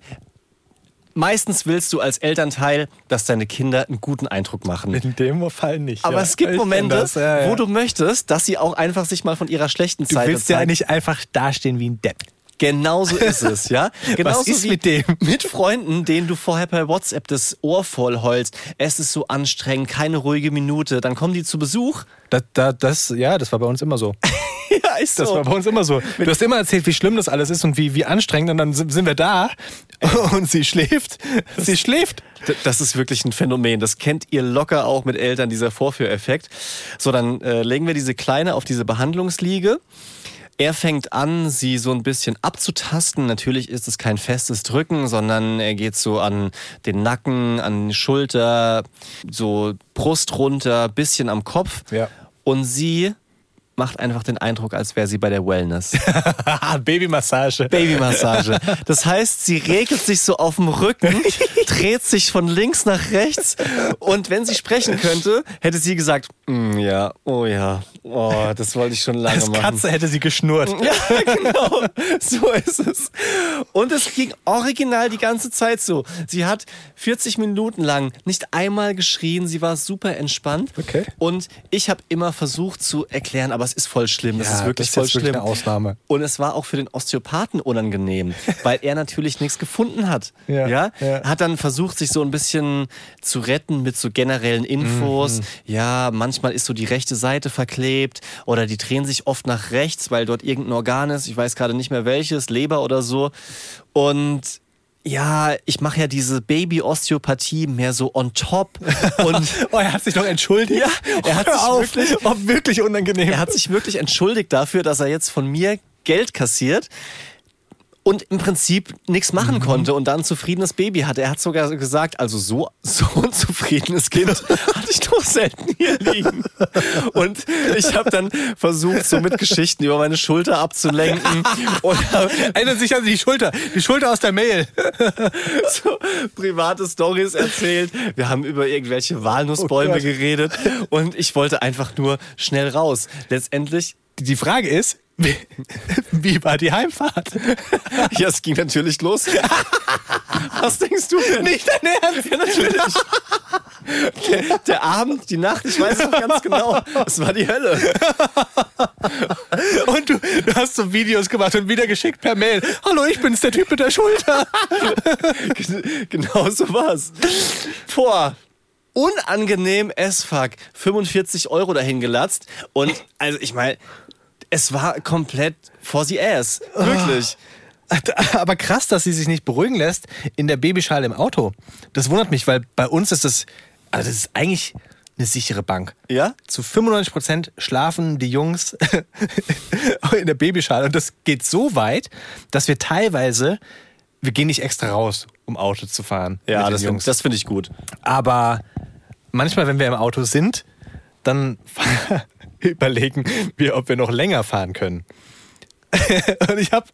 meistens willst du als Elternteil, dass deine Kinder einen guten Eindruck machen. In dem Fall nicht. Aber ja. es gibt Ich Momente, das, ja, ja. wo du möchtest, dass sie auch einfach sich mal von ihrer schlechten Du Seite willst ja nicht einfach dastehen wie ein Depp. Genauso ist es, ja. Genauso ist wie mit dem? Mit Freunden, denen du vorher per WhatsApp das Ohr voll heulst. Es ist so anstrengend, keine ruhige Minute. Dann kommen die zu Besuch. Das, das, das, ja, das war bei uns immer so. ja, ist Das war bei uns immer so. Du hast immer erzählt, wie schlimm das alles ist und wie, wie anstrengend. Und dann sind wir da und sie schläft. Sie schläft. Das ist wirklich ein Phänomen. Das kennt ihr locker auch mit Eltern, dieser Vorführeffekt. So, dann äh, legen wir diese Kleine auf diese Behandlungsliege. Er fängt an, sie so ein bisschen abzutasten. Natürlich ist es kein festes Drücken, sondern er geht so an den Nacken, an die Schulter, so Brust runter, bisschen am Kopf. Ja. Und sie macht einfach den Eindruck, als wäre sie bei der Wellness. Babymassage. Babymassage. Das heißt, sie regelt sich so auf dem Rücken, dreht sich von links nach rechts und wenn sie sprechen könnte, hätte sie gesagt, "Mm, ja, oh ja, oh, das wollte ich schon lange Als machen. Katze hätte sie geschnurrt. Ja, genau. So ist es. Und es ging original die ganze Zeit so. Sie hat 40 Minuten lang nicht einmal geschrien. Sie war super entspannt. Okay. Und ich habe immer versucht zu erklären, aber es ist voll schlimm. Das Ja, ist wirklich das ist voll jetzt wirklich schlimm. eine Ausnahme. Und es war auch für den Osteopathen unangenehm, weil er natürlich nichts gefunden hat. Ja, Ja, ja. Hat dann versucht, sich so ein bisschen zu retten mit so generellen Infos. Mhm. Ja, manchmal ist so die rechte Seite verklebt oder die drehen sich oft nach rechts, weil dort irgendein Organ ist. Ich weiß gerade nicht mehr welches, Leber oder so. Und ja, ich mache ja diese Baby-Osteopathie mehr so on top. Und Oh, er hat sich doch entschuldigt. Ja, er hat sich auf. wirklich- Oh, wirklich unangenehm. er hat sich wirklich entschuldigt dafür, dass er jetzt von mir Geld kassiert und im Prinzip nichts machen konnte und dann ein zufriedenes Baby hatte. Er hat sogar gesagt, also so, so ein zufriedenes Kind hatte ich doch selten hier liegen. Und ich habe dann versucht, so mit Geschichten über meine Schulter abzulenken und Erinnert sich an die Schulter. Die Schulter aus der Mail. so private Stories erzählt. Wir haben über irgendwelche Walnussbäume Oh geredet und ich wollte einfach nur schnell raus. Letztendlich Die Frage ist, wie, wie war die Heimfahrt? Ja, es ging natürlich los. Was denkst du denn? Nicht dein Ernst? Ja, natürlich. Der, der Abend, die Nacht, ich weiß noch ganz genau. Es war die Hölle. Und du, du hast so Videos gemacht und wieder geschickt per Mail. Hallo, ich bin's, der Typ mit der Schulter. Gen- Genau so war's. Boah. Unangenehm as fuck. 45 Euro dahin gelatzt. Und also ich meine, es war komplett for the ass. Wirklich. Aber krass, dass sie sich nicht beruhigen lässt in der Babyschale im Auto. Das wundert mich, weil bei uns ist das, also das ist eigentlich eine sichere Bank. Ja? Zu 95 Prozent schlafen die Jungs in der Babyschale. Und das geht so weit, dass wir teilweise, wir gehen nicht extra raus, um Auto zu fahren. Ja, das, Jungs. find- das finde ich gut. Aber manchmal, wenn wir im Auto sind, dann überlegen wir, ob wir noch länger fahren können. Und ich habe.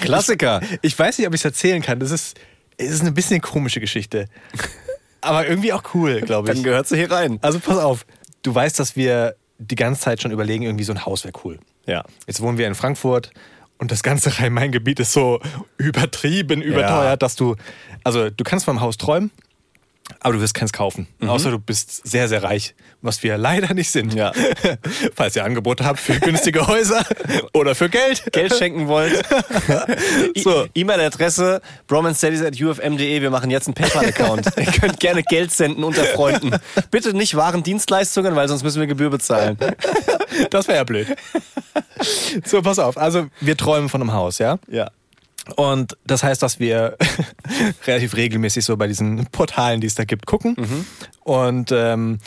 Klassiker. Ich, ich weiß nicht, ob ich es erzählen kann. Das ist, es ist eine bisschen komische Geschichte. Aber irgendwie auch cool, glaube ich. Dann gehört sie hier rein. Also pass auf. Du weißt, dass wir die ganze Zeit schon überlegen, irgendwie so ein Haus wäre cool. Ja. Jetzt wohnen wir in Frankfurt und das ganze Rhein-Main-Gebiet ist so übertrieben, überteuert, dass du, also du kannst vom Haus träumen, aber du wirst keins kaufen. Außer du bist sehr, sehr reich, was wir leider nicht sind. Ja. Falls ihr Angebote habt für günstige Häuser oder für Geld. Geld schenken wollt. So. E- E-Mail-Adresse bromanstudies.ufm.de. Wir machen jetzt einen PayPal-Account. Ihr könnt gerne Geld senden unter Freunden. Bitte nicht Waren Dienstleistungen, weil sonst müssen wir Gebühr bezahlen. Das wäre ja blöd. So, pass auf. Also wir träumen von einem Haus, ja? Ja. Und das heißt, dass wir relativ regelmäßig so bei diesen Portalen, die es da gibt, gucken. Und ähm,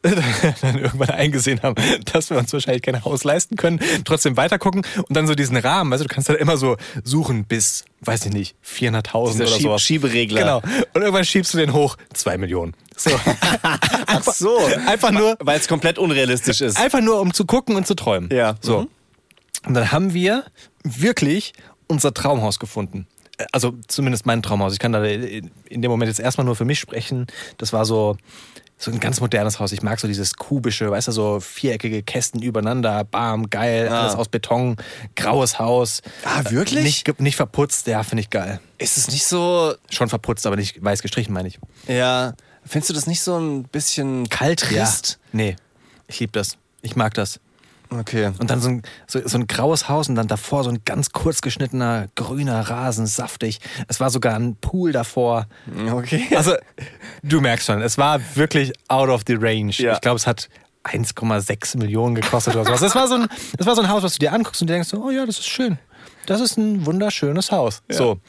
dann irgendwann eingesehen haben, dass wir uns wahrscheinlich kein Haus leisten können, trotzdem weitergucken und dann so diesen Rahmen, also du kannst halt immer so suchen bis, weiß ich nicht, 400.000 Dieser oder Schieb- sowas. Schieberegler. Genau. Und irgendwann schiebst du den hoch, 2 Millionen. So. Ach so. Einfach nur, Weil es komplett unrealistisch ist. einfach nur, um zu gucken und zu träumen. Ja. So. Mhm. Und dann haben wir wirklich unser Traumhaus gefunden. Also zumindest mein Traumhaus. Ich kann da in dem Moment jetzt erstmal nur für mich sprechen. Das war so, so ein ganz modernes Haus. Ich mag so dieses kubische, weißt du, so viereckige Kästen übereinander, bam, geil, Ah. alles aus Beton, graues Haus. Ah, wirklich? Nicht, nicht verputzt, ja, finde ich geil. Ist es nicht so, Schon verputzt, aber nicht weiß gestrichen, meine ich. ja, findest du das nicht so ein bisschen Kalt, trist? Ja. Nee, ich liebe das. Ich mag das. Okay. Und dann so ein, so, so ein graues Haus und dann davor so ein ganz kurz geschnittener grüner Rasen, saftig. Es war sogar ein Pool davor. Okay. Also, du merkst schon, es war wirklich out of the range. Ja. Ich glaube, es hat 1,6 Millionen gekostet oder sowas. Es war, so ein, es war so ein Haus, was du dir anguckst und dir denkst, so, oh ja, das ist schön. Das ist ein wunderschönes Haus. So.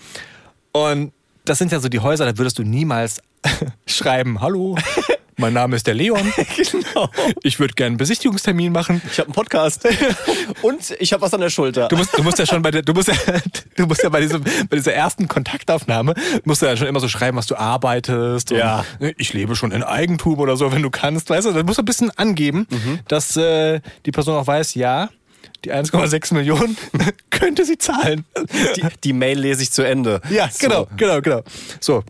Und das sind ja so die Häuser, da würdest du niemals schreiben, hallo, mein Name ist der Leon. genau. Ich würde gerne einen Besichtigungstermin machen. Ich habe einen Podcast. Und ich habe was an der Schulter. Du musst, du musst ja schon bei der, du musst ja, du musst ja bei, diesem, bei dieser ersten Kontaktaufnahme, musst du ja schon immer so schreiben, was du arbeitest. Ja. Und, ne, ich lebe schon in Eigentum oder so, wenn du kannst, weißt du, dann musst du ein bisschen angeben, Mhm. dass äh, die Person auch weiß, ja, die 1,6 Millionen könnte sie zahlen. die, die Mail lese ich zu Ende. Ja, So. genau, genau, genau. So.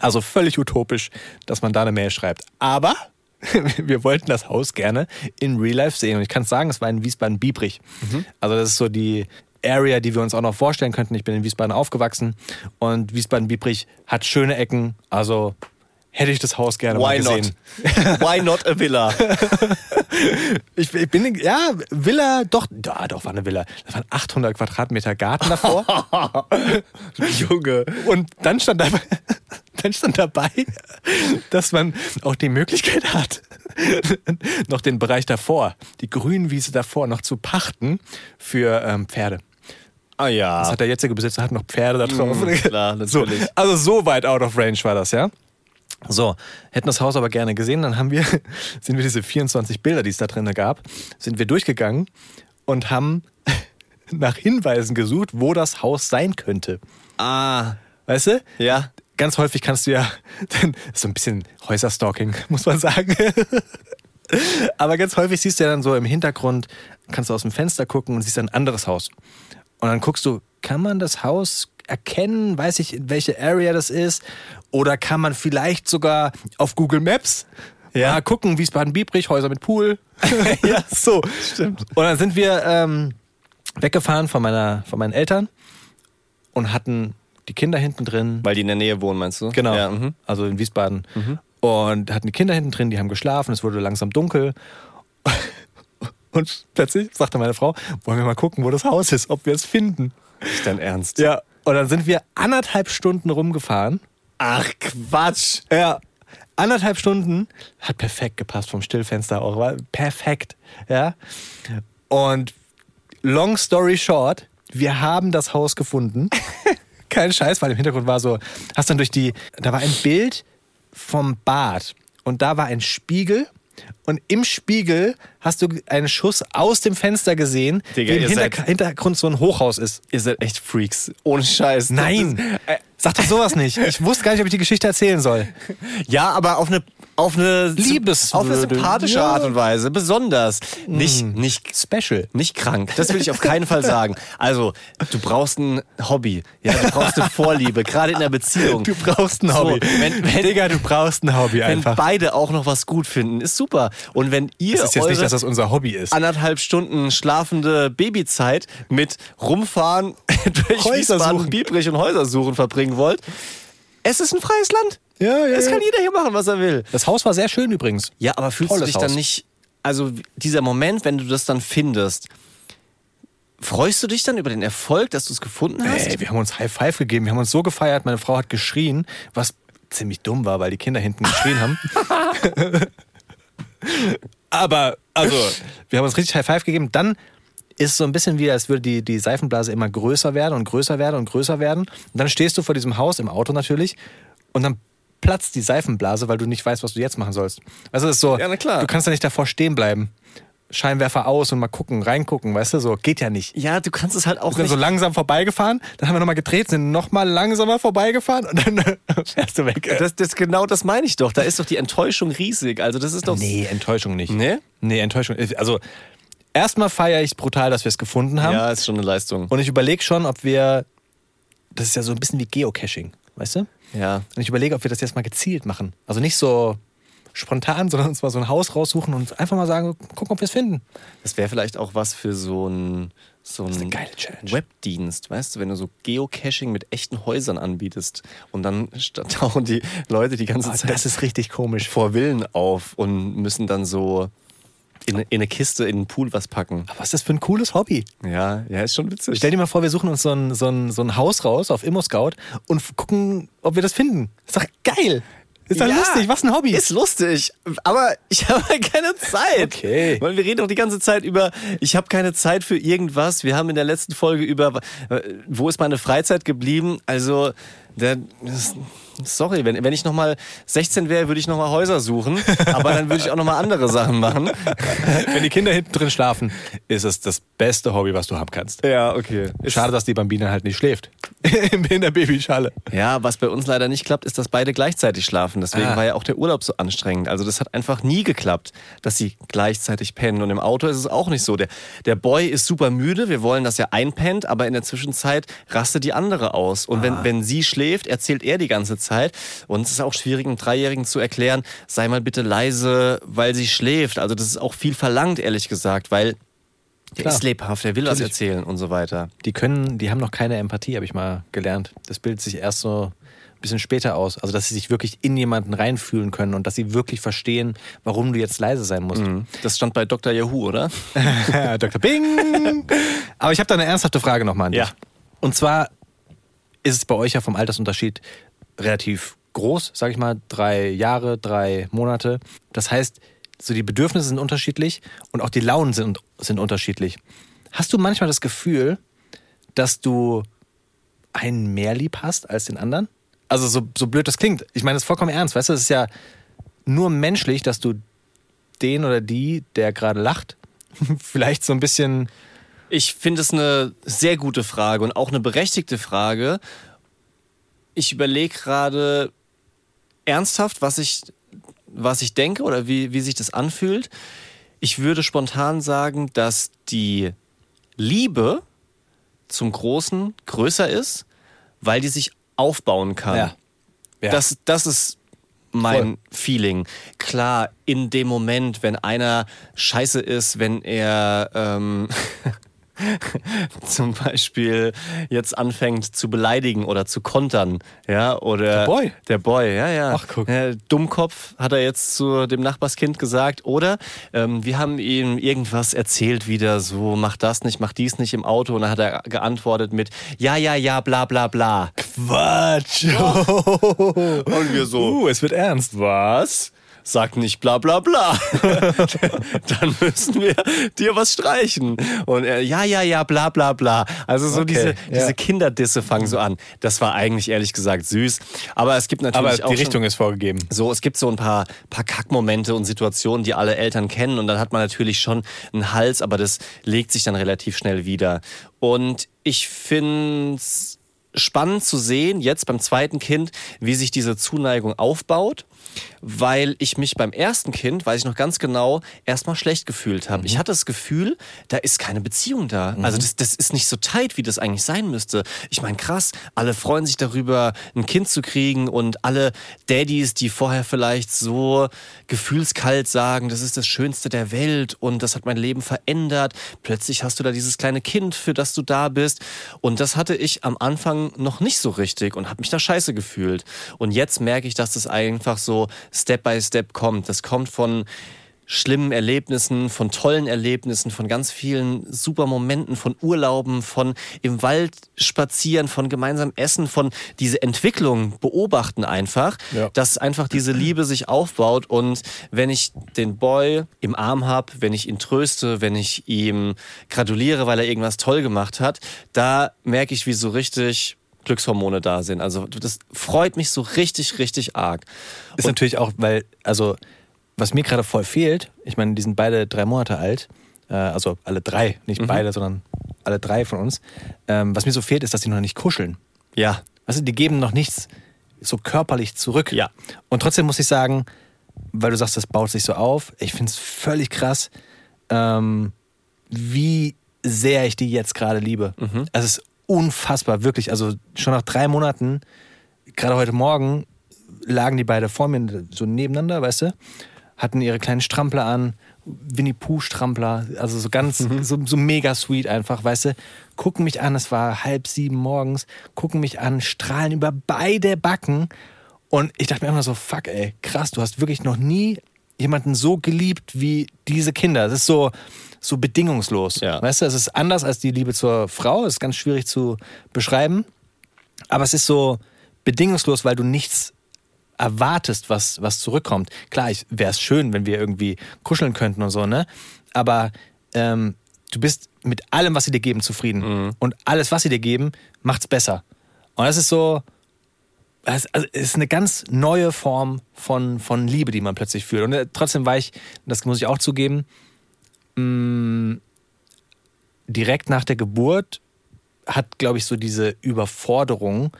Also völlig utopisch, dass man da eine Mail schreibt. Aber wir wollten das Haus gerne in Real Life sehen. Und ich kann es sagen, es war in Wiesbaden-Biebrich. Also das ist so die Area, die wir uns auch noch vorstellen könnten. Ich bin in Wiesbaden aufgewachsen und Wiesbaden-Biebrich hat schöne Ecken. Also hätte ich das Haus gerne mal Why gesehen. not? Why not a villa? Ich, ich bin, ja, Villa, doch, ja, doch, war eine Villa. Da waren 800 Quadratmeter Garten davor. Junge. Und dann stand dabei, dann stand dabei, dass man auch die Möglichkeit hat, noch den Bereich davor, die Grünwiese davor, noch zu pachten für ähm, Pferde. Ah ja. Das hat der jetzige Besitzer hat noch Pferde da drauf. Mm, klar, so, also so weit out of range war das, ja. So, hätten das Haus aber gerne gesehen, dann haben wir, sind wir diese 24 Bilder, die es da drin gab, sind wir durchgegangen und haben nach Hinweisen gesucht, wo das Haus sein könnte. ah. Weißt du? Ja. Ganz häufig kannst du ja, so ein bisschen Häuserstalking, muss man sagen. Aber ganz häufig siehst du ja dann so im Hintergrund, kannst du aus dem Fenster gucken und siehst ein anderes Haus. Und dann guckst du, kann man das Haus erkennen? Weiß ich, in welche Area das ist? Oder kann man vielleicht sogar auf Google Maps ja. mal gucken, Wiesbaden-Biebrich, Häuser mit Pool. ja, so. Stimmt. Und dann sind wir ähm, weggefahren von, meiner, von meinen Eltern und hatten die Kinder hinten drin. Weil die in der Nähe wohnen, meinst du? Genau. Ja, mhm. Also in Wiesbaden. Und hatten die Kinder hinten drin, die haben geschlafen, es wurde langsam dunkel. Und plötzlich sagte meine Frau, wollen wir mal gucken, wo das Haus ist, ob wir es finden. Ist dein Ernst? Ja. Und dann sind wir anderthalb Stunden rumgefahren. Ach, Quatsch. Ja. Anderthalb Stunden hat perfekt gepasst vom Stillfenster auch. War perfekt. Ja. Und long story short, wir haben das Haus gefunden. Kein Scheiß, weil im Hintergrund war so, hast dann durch die, da war ein Bild vom Bad und da war ein Spiegel und im Spiegel hast du einen Schuss aus dem Fenster gesehen, Digga, wie im Hintergrund so ein Hochhaus ist. Ihr seid echt Freaks. Ohne Scheiß. Nein, ist- äh, sag doch sowas nicht. Ich wusste gar nicht, ob ich die Geschichte erzählen soll. Ja, aber auf eine auf eine Liebeswürde. auf eine sympathische Ja. Art und Weise, besonders. Nicht nicht Special. nicht krank. Das will ich auf keinen Fall sagen. Also, du brauchst ein Hobby. Ja, du brauchst eine Vorliebe, gerade in der Beziehung. Du brauchst ein So, Hobby. wenn- wenn- Digga, du brauchst ein Hobby Wenn einfach. beide auch noch was gut finden, ist super. Und wenn ihr Es ist jetzt eure nicht, dass das unser Hobby ist. anderthalb Stunden schlafende Babyzeit mit rumfahren durch Häuser Wiesbaden, suchen. Biebrich und Häuser suchen verbringen wollt, es ist ein freies Land. Ja, ja, Es kann jeder hier machen, was er will. Das Haus war sehr schön übrigens. Ja, aber fühlst du Tolles dich Haus. dann nicht, also dieser Moment, wenn du das dann findest, freust du dich dann über den Erfolg, dass du es gefunden hast? Ey, wir haben uns High Five gegeben, wir haben uns so gefeiert, meine Frau hat geschrien, was ziemlich dumm war, weil die Kinder hinten geschrien haben. Aber, also, wir haben uns richtig High Five gegeben. Dann ist es so ein bisschen wie, als würde die, die Seifenblase immer größer werden und größer werden und größer werden. Und dann stehst du vor diesem Haus, im Auto natürlich, und dann platzt die Seifenblase, weil du nicht weißt, was du jetzt machen sollst. Also das ist so, Ja, du kannst ja nicht davor stehen bleiben. Scheinwerfer aus und mal gucken, reingucken, weißt du, so geht ja nicht. Ja, du kannst es halt auch Wir sind nicht. so langsam vorbeigefahren, dann haben wir nochmal gedreht, sind nochmal langsamer vorbeigefahren und dann fährst du weg. das, das, genau das meine ich doch. Da ist doch die Enttäuschung riesig. Also das ist doch. nee, Enttäuschung nicht. Nee? Nee, Enttäuschung. Also, erstmal feiere ich brutal, dass wir es gefunden haben. Ja, ist schon eine Leistung. Und ich überlege schon, ob wir. Das ist ja so ein bisschen wie Geocaching, weißt du? Ja. Und ich überlege, ob wir das jetzt mal gezielt machen. Also nicht so spontan, sondern uns mal so ein Haus raussuchen und einfach mal sagen, gucken, ob wir es finden. Das wäre vielleicht auch was für so ein so ist eine ein geile Challenge. Webdienst, weißt du, wenn du so Geocaching mit echten Häusern anbietest und dann tauchen die Leute die ganze Ah, Zeit das ist richtig komisch. vor Villen auf und müssen dann so in, in eine Kiste in den Pool was packen. Aber was ist das für ein cooles Hobby? Ja, ja, ist schon witzig. Stell dir mal vor, wir suchen uns so ein, so ein, so ein Haus raus auf ImmoScout und gucken, ob wir das finden. Ist doch geil. Ist doch Ja, lustig. Was ein Hobby. Ist lustig, aber ich habe keine Zeit. Okay. Weil wir reden doch die ganze Zeit über, ich habe keine Zeit für irgendwas. Wir haben in der letzten Folge über, äh, wo ist meine Freizeit geblieben? Also, der, das, sorry, wenn, wenn ich nochmal 16 wäre, würde ich nochmal Häuser suchen, aber dann würde ich auch nochmal andere Sachen machen. Wenn die Kinder hinten drin schlafen, ist es das beste Hobby, was du haben kannst. Ja, okay. Schade, dass die Bambine halt nicht schläft. In der Babyschale. Ja, was bei uns leider nicht klappt, ist, dass beide gleichzeitig schlafen. Deswegen Ah. war ja auch der Urlaub so anstrengend. Also das hat einfach nie geklappt, dass sie gleichzeitig pennen. Und im Auto ist es auch nicht so. Der, der Boy ist super müde. Wir wollen, dass er einpennt, aber in der Zwischenzeit rastet die andere aus. Und Ah. wenn, wenn sie schläft, erzählt er die ganze Zeit. Und es ist auch schwierig, einem Dreijährigen zu erklären, sei mal bitte leise, weil sie schläft. Also das ist auch viel verlangt, ehrlich gesagt, weil der Klar. ist lebhaft, der will was Natürlich. erzählen und so weiter. Die können, die haben noch keine Empathie, habe ich mal gelernt. Das bildet sich erst so ein bisschen später aus. Also, dass sie sich wirklich in jemanden reinfühlen können und dass sie wirklich verstehen, warum du jetzt leise sein musst. Das stand bei Dr. Yahoo, oder? Dr. Bing! Aber ich habe da eine ernsthafte Frage nochmal an dich. Ja. Und zwar ist es bei euch ja vom Altersunterschied relativ groß, sage ich mal, drei Jahre, drei Monate. Das heißt, so die Bedürfnisse sind unterschiedlich und auch die Launen sind, sind unterschiedlich. Hast du manchmal das Gefühl, dass du einen mehr lieb hast als den anderen? Also so, so blöd das klingt. Ich meine das ist vollkommen ernst, weißt du, es ist ja nur menschlich, dass du den oder die, der gerade lacht, vielleicht so ein bisschen Ich finde es eine sehr gute Frage und auch eine berechtigte Frage. Ich überlege gerade ernsthaft, was ich, was ich denke oder wie, wie sich das anfühlt. Ich würde spontan sagen, dass die Liebe zum Großen größer ist, weil die sich aufbauen kann. Ja. Ja. Das, das ist mein Voll. Feeling. Klar, in dem Moment, wenn einer scheiße ist, wenn er ähm, zum Beispiel jetzt anfängt zu beleidigen oder zu kontern, ja, oder Der Boy? der Boy, ja, ja. Ach, guck. Dummkopf hat er jetzt zu dem Nachbarskind gesagt, oder ähm, wir haben ihm irgendwas erzählt wieder, so mach das nicht, mach dies nicht im Auto, und dann hat er geantwortet mit ja, ja, ja, bla, bla, bla. Quatsch. Und wir so, Uh, es wird ernst. was? Sag nicht bla bla bla. Dann müssen wir dir was streichen. Und er, ja, ja, ja, bla bla bla. Also so Okay, diese, ja. diese Kinderdisse fangen so an. Das war eigentlich ehrlich gesagt süß. Aber es gibt Aber natürlich die auch schon- Richtung ist vorgegeben. so, es gibt so ein paar, paar Kackmomente und Situationen, die alle Eltern kennen und dann hat man natürlich schon einen Hals, aber das legt sich dann relativ schnell wieder. Und ich finde es spannend zu sehen, jetzt beim zweiten Kind, wie sich diese Zuneigung aufbaut, weil ich mich beim ersten Kind, weiß ich noch ganz genau, erstmal schlecht gefühlt habe. Ich hatte das Gefühl, da ist keine Beziehung da. Also das, das ist nicht so tight, wie das eigentlich sein müsste. Ich meine, krass, alle freuen sich darüber, ein Kind zu kriegen und alle Daddys, die vorher vielleicht so gefühlskalt sagen, das ist das Schönste der Welt und das hat mein Leben verändert. Plötzlich hast du da dieses kleine Kind, für das du da bist. Und das hatte ich am Anfang noch nicht so richtig und habe mich da scheiße gefühlt. Und jetzt merke ich, dass das einfach so Step by Step kommt. Das kommt von schlimmen Erlebnissen, von tollen Erlebnissen, von ganz vielen super Momenten, von Urlauben, von im Wald spazieren, von gemeinsam essen, von diese Entwicklung beobachten einfach, Ja. dass einfach diese Liebe sich aufbaut und wenn ich den Boy im Arm habe, wenn ich ihn tröste, wenn ich ihm gratuliere, weil er irgendwas toll gemacht hat, da merke ich, wie so richtig Glückshormone da sind. Also das freut mich so richtig, richtig arg. Ist natürlich auch, weil, also, was mir gerade voll fehlt, ich meine, die sind beide drei Monate alt, äh, also alle drei, nicht beide, sondern alle drei von uns. Ähm, was mir so fehlt, ist, dass die noch nicht kuscheln. Ja. Du, die geben noch nichts so körperlich zurück. Ja. Und trotzdem muss ich sagen, weil du sagst, das baut sich so auf, ich finde es völlig krass, ähm, wie sehr ich die jetzt gerade liebe. Es ist unfassbar, wirklich. Also schon nach drei Monaten, gerade heute Morgen, lagen die beide vor mir so nebeneinander, weißt du, hatten ihre kleinen Strampler an, Winnie Pooh Strampler, also so ganz, so, so mega sweet einfach, weißt du, gucken mich an, es war halb sieben morgens, gucken mich an, strahlen über beide Backen und ich dachte mir immer so, fuck ey, krass, du hast wirklich noch nie jemanden so geliebt wie diese Kinder. Es ist so, so bedingungslos, Ja. weißt du, es ist anders als die Liebe zur Frau, es ist ganz schwierig zu beschreiben, aber es ist so bedingungslos, weil du nichts erwartest, was, was zurückkommt. Klar, wäre es schön, wenn wir irgendwie kuscheln könnten und so, ne? Aber ähm, du bist mit allem, was sie dir geben, zufrieden. Und alles, was sie dir geben, macht's besser. Und das ist so, es also es ist eine ganz neue Form von, von Liebe, die man plötzlich fühlt. Und äh, trotzdem war ich, das muss ich auch zugeben, mh, direkt nach der Geburt hat, glaube ich, so diese Überforderung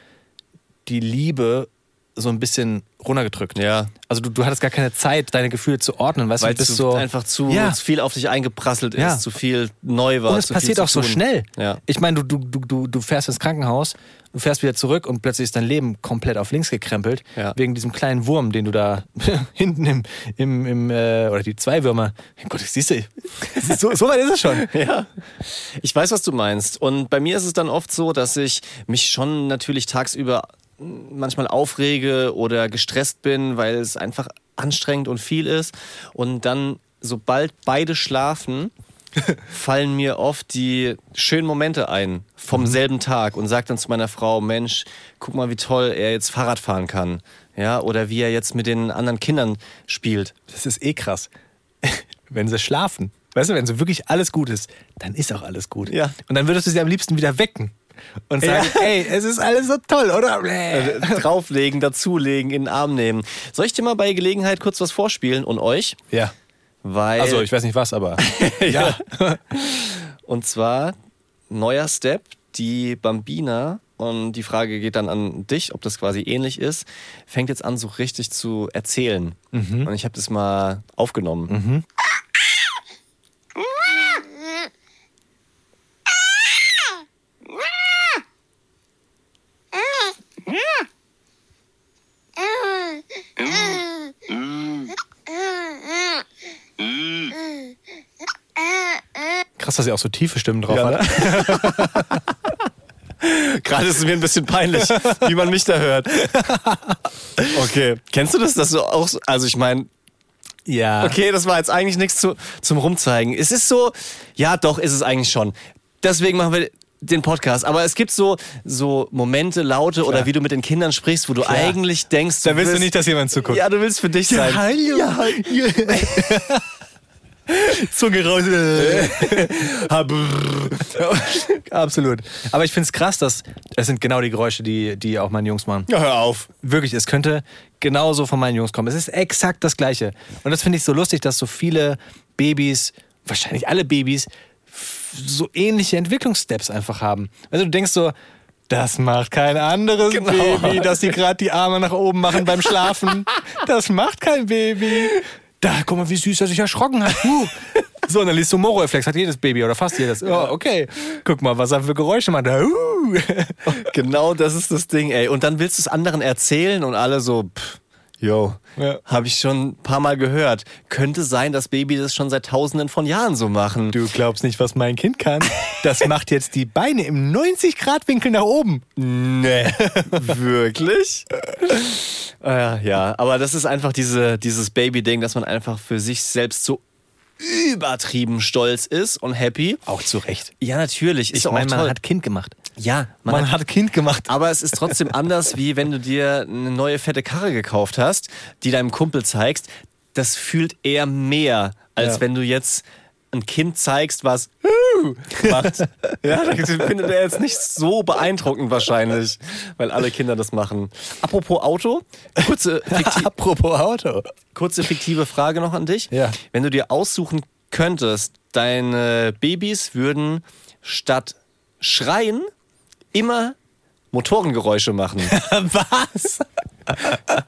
die Liebe so ein bisschen runtergedrückt. Ja. Also du, du hattest gar keine Zeit, deine Gefühle zu ordnen, weißt Weil du, bist so einfach zu Ja. viel auf dich eingeprasselt ist, Ja. zu viel neu war. Und es passiert auch so schnell. Ja. Ich meine, du, du, du, du fährst ins Krankenhaus, du fährst wieder zurück und plötzlich ist dein Leben komplett auf links gekrempelt, Ja. wegen diesem kleinen Wurm, den du da hinten im, im, im äh, oder die zwei Würmer. Gott, siehst du, so, so weit ist es schon. Ja, ich weiß, was du meinst. Und bei mir ist es dann oft so, dass ich mich schon natürlich tagsüber manchmal aufrege oder gestresst bin, weil es einfach anstrengend und viel ist. Und dann, sobald beide schlafen, fallen mir oft die schönen Momente ein vom selben Tag und sage dann zu meiner Frau, Mensch, guck mal, wie toll er jetzt Fahrrad fahren kann. Ja, oder wie er jetzt mit den anderen Kindern spielt. Das ist eh krass. Wenn sie schlafen, weißt du, wenn so wirklich alles gut ist, dann ist auch alles gut. Ja. Und dann würdest du sie am liebsten wieder wecken und sagen, Ja. ey, es ist alles so toll, oder? Äh, drauflegen, dazulegen, in den Arm nehmen. Soll ich dir mal bei Gelegenheit kurz was vorspielen und euch? Ja. Weil, Also, ich weiß nicht was, aber. ja. und zwar neuer Step, die Bambina, und die Frage geht dann an dich, ob das quasi ähnlich ist, fängt jetzt an, so richtig zu erzählen. Und ich habe das mal aufgenommen. Krass, dass sie auch so tiefe Stimmen drauf hat. Gerade ist es mir ein bisschen peinlich, wie man mich da hört. Okay. Kennst du das, dass du auch, so, also ich meine, Ja. Okay, das war jetzt eigentlich nichts zu, zum Rumzeigen. Es ist so, ja, doch, ist es eigentlich schon. Deswegen machen wir den Podcast. Aber es gibt so, so Momente, Laute oder wie du mit den Kindern sprichst, wo du eigentlich denkst, Da willst du bist- nicht, dass jemand zuguckt. Ja, du willst für dich sein. hallo. Ja, Zunge raus. Absolut. Aber ich finde es krass, dass es sind genau die Geräusche, die, die auch meine Jungs machen. Ja, hör auf. Wirklich, es könnte genauso von meinen Jungs kommen. Es ist exakt das Gleiche. Und das finde ich so lustig, dass so viele Babys, wahrscheinlich alle Babys, so ähnliche Entwicklungssteps einfach haben. Also du denkst so, das macht kein anderes Genau. Baby, dass die gerade die Arme nach oben machen beim Schlafen. Das macht kein Baby. Da, guck mal, wie süß er sich erschrocken hat. Huh. So, und dann liest du Mororeflex, hat jedes Baby oder fast jedes. Oh, okay. Guck mal, was er für Geräusche macht. Uh. Genau das ist das Ding, ey. Und dann willst du es anderen erzählen und alle so, pff, yo, Ja. habe ich schon ein paar Mal gehört. Könnte sein, dass Babys das schon seit tausenden von Jahren so machen. Du glaubst nicht, was mein Kind kann. Das macht jetzt die Beine im 90-Grad-Winkel nach oben. Nee. Wirklich? äh, ja, aber das ist einfach diese, dieses Baby-Ding, dass man einfach für sich selbst so übertrieben stolz ist und happy. Auch zu Recht. Ja, natürlich. Ist Ich meine, man hat Kind gemacht. Ja, Man, hat, Kind gemacht. aber es ist trotzdem anders, wie wenn du dir eine neue fette Karre gekauft hast, die deinem Kumpel zeigst. Das fühlt eher mehr, als Ja. wenn du jetzt ein Kind zeigst, was macht, ja, das findet er jetzt nicht so beeindruckend wahrscheinlich, weil alle Kinder das machen. Apropos Auto, kurze, Apropos Auto. kurze fiktive Frage noch an dich. Ja. Wenn du dir aussuchen könntest, deine Babys würden statt schreien immer Motorengeräusche machen. Was?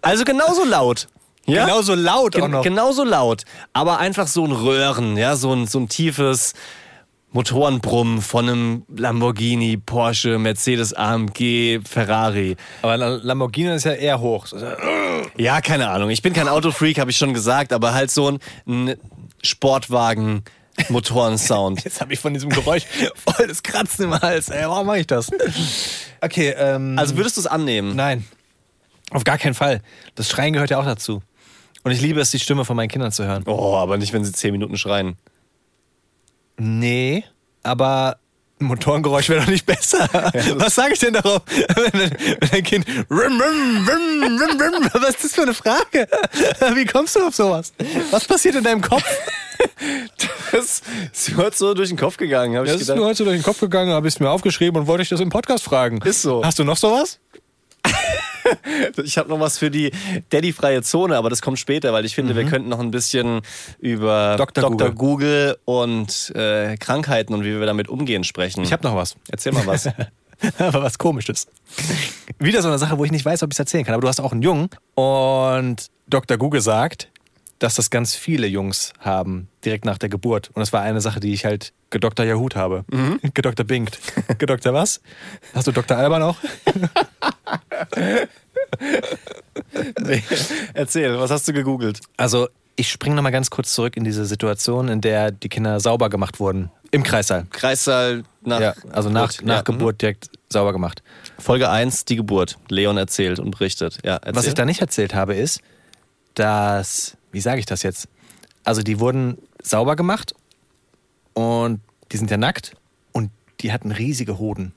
Also genauso laut. Ja? Genauso laut auch Gen noch. genauso laut, aber einfach so ein Röhren, ja, so ein, so ein tiefes Motorenbrummen von einem Lamborghini, Porsche, Mercedes, AMG, Ferrari. Aber Lamborghini ist ja eher hoch. Ja, keine Ahnung. Ich bin kein Autofreak, habe ich schon gesagt, aber halt so ein, ein Sportwagen. Motorensound. Jetzt habe ich von diesem Geräusch voll das Kratzen im Hals. Ey, warum mache ich das? Okay, ähm. Also würdest du es annehmen? Nein. Auf gar keinen Fall. Das Schreien gehört ja auch dazu. Und ich liebe es, die Stimme von meinen Kindern zu hören. Oh, aber nicht, wenn sie zehn Minuten schreien. Nee, aber ein Motorengeräusch wäre doch nicht besser. Was sage ich denn darauf, wenn, wenn ein Kind. Rim, rim, rim, rim, rim. Was ist das für eine Frage? Wie kommst du auf sowas? Was passiert in deinem Kopf? Das ist mir heute so durch den Kopf gegangen, habe ich Das ist mir gedacht. heute so durch den Kopf gegangen, habe ich es mir aufgeschrieben und wollte ich das im Podcast fragen. Ist so. Hast du noch sowas? Ich habe noch was für die Daddy-freie Zone, aber das kommt später, weil ich finde, wir könnten noch ein bisschen über Dr. Dr. Google. Google und äh, Krankheiten und wie wir damit umgehen sprechen. Ich habe noch was. Erzähl mal was. aber was komisches. Wieder so eine Sache, wo ich nicht weiß, ob ich es erzählen kann. Aber du hast auch einen Jungen und Dr. Google sagt, dass das ganz viele Jungs haben, direkt nach der Geburt. Und das war eine Sache, die ich halt gedokter Yahoo habe. Gedokter Bingt. Gedokter was? Hast du Dr. Alban auch? nee. Erzähl, was hast du gegoogelt? Also, ich springe nochmal ganz kurz zurück in diese Situation, in der die Kinder sauber gemacht wurden. Im Kreissaal. Kreissaal nach ja, also nach, Geburt. nach Ja, Geburt direkt sauber gemacht. mhm. Folge 1, die Geburt. Leon erzählt und berichtet. Ja, erzähl. Was ich da nicht erzählt habe, ist, dass, wie sage ich das jetzt? Also die wurden sauber gemacht und die sind ja nackt und die hatten riesige Hoden.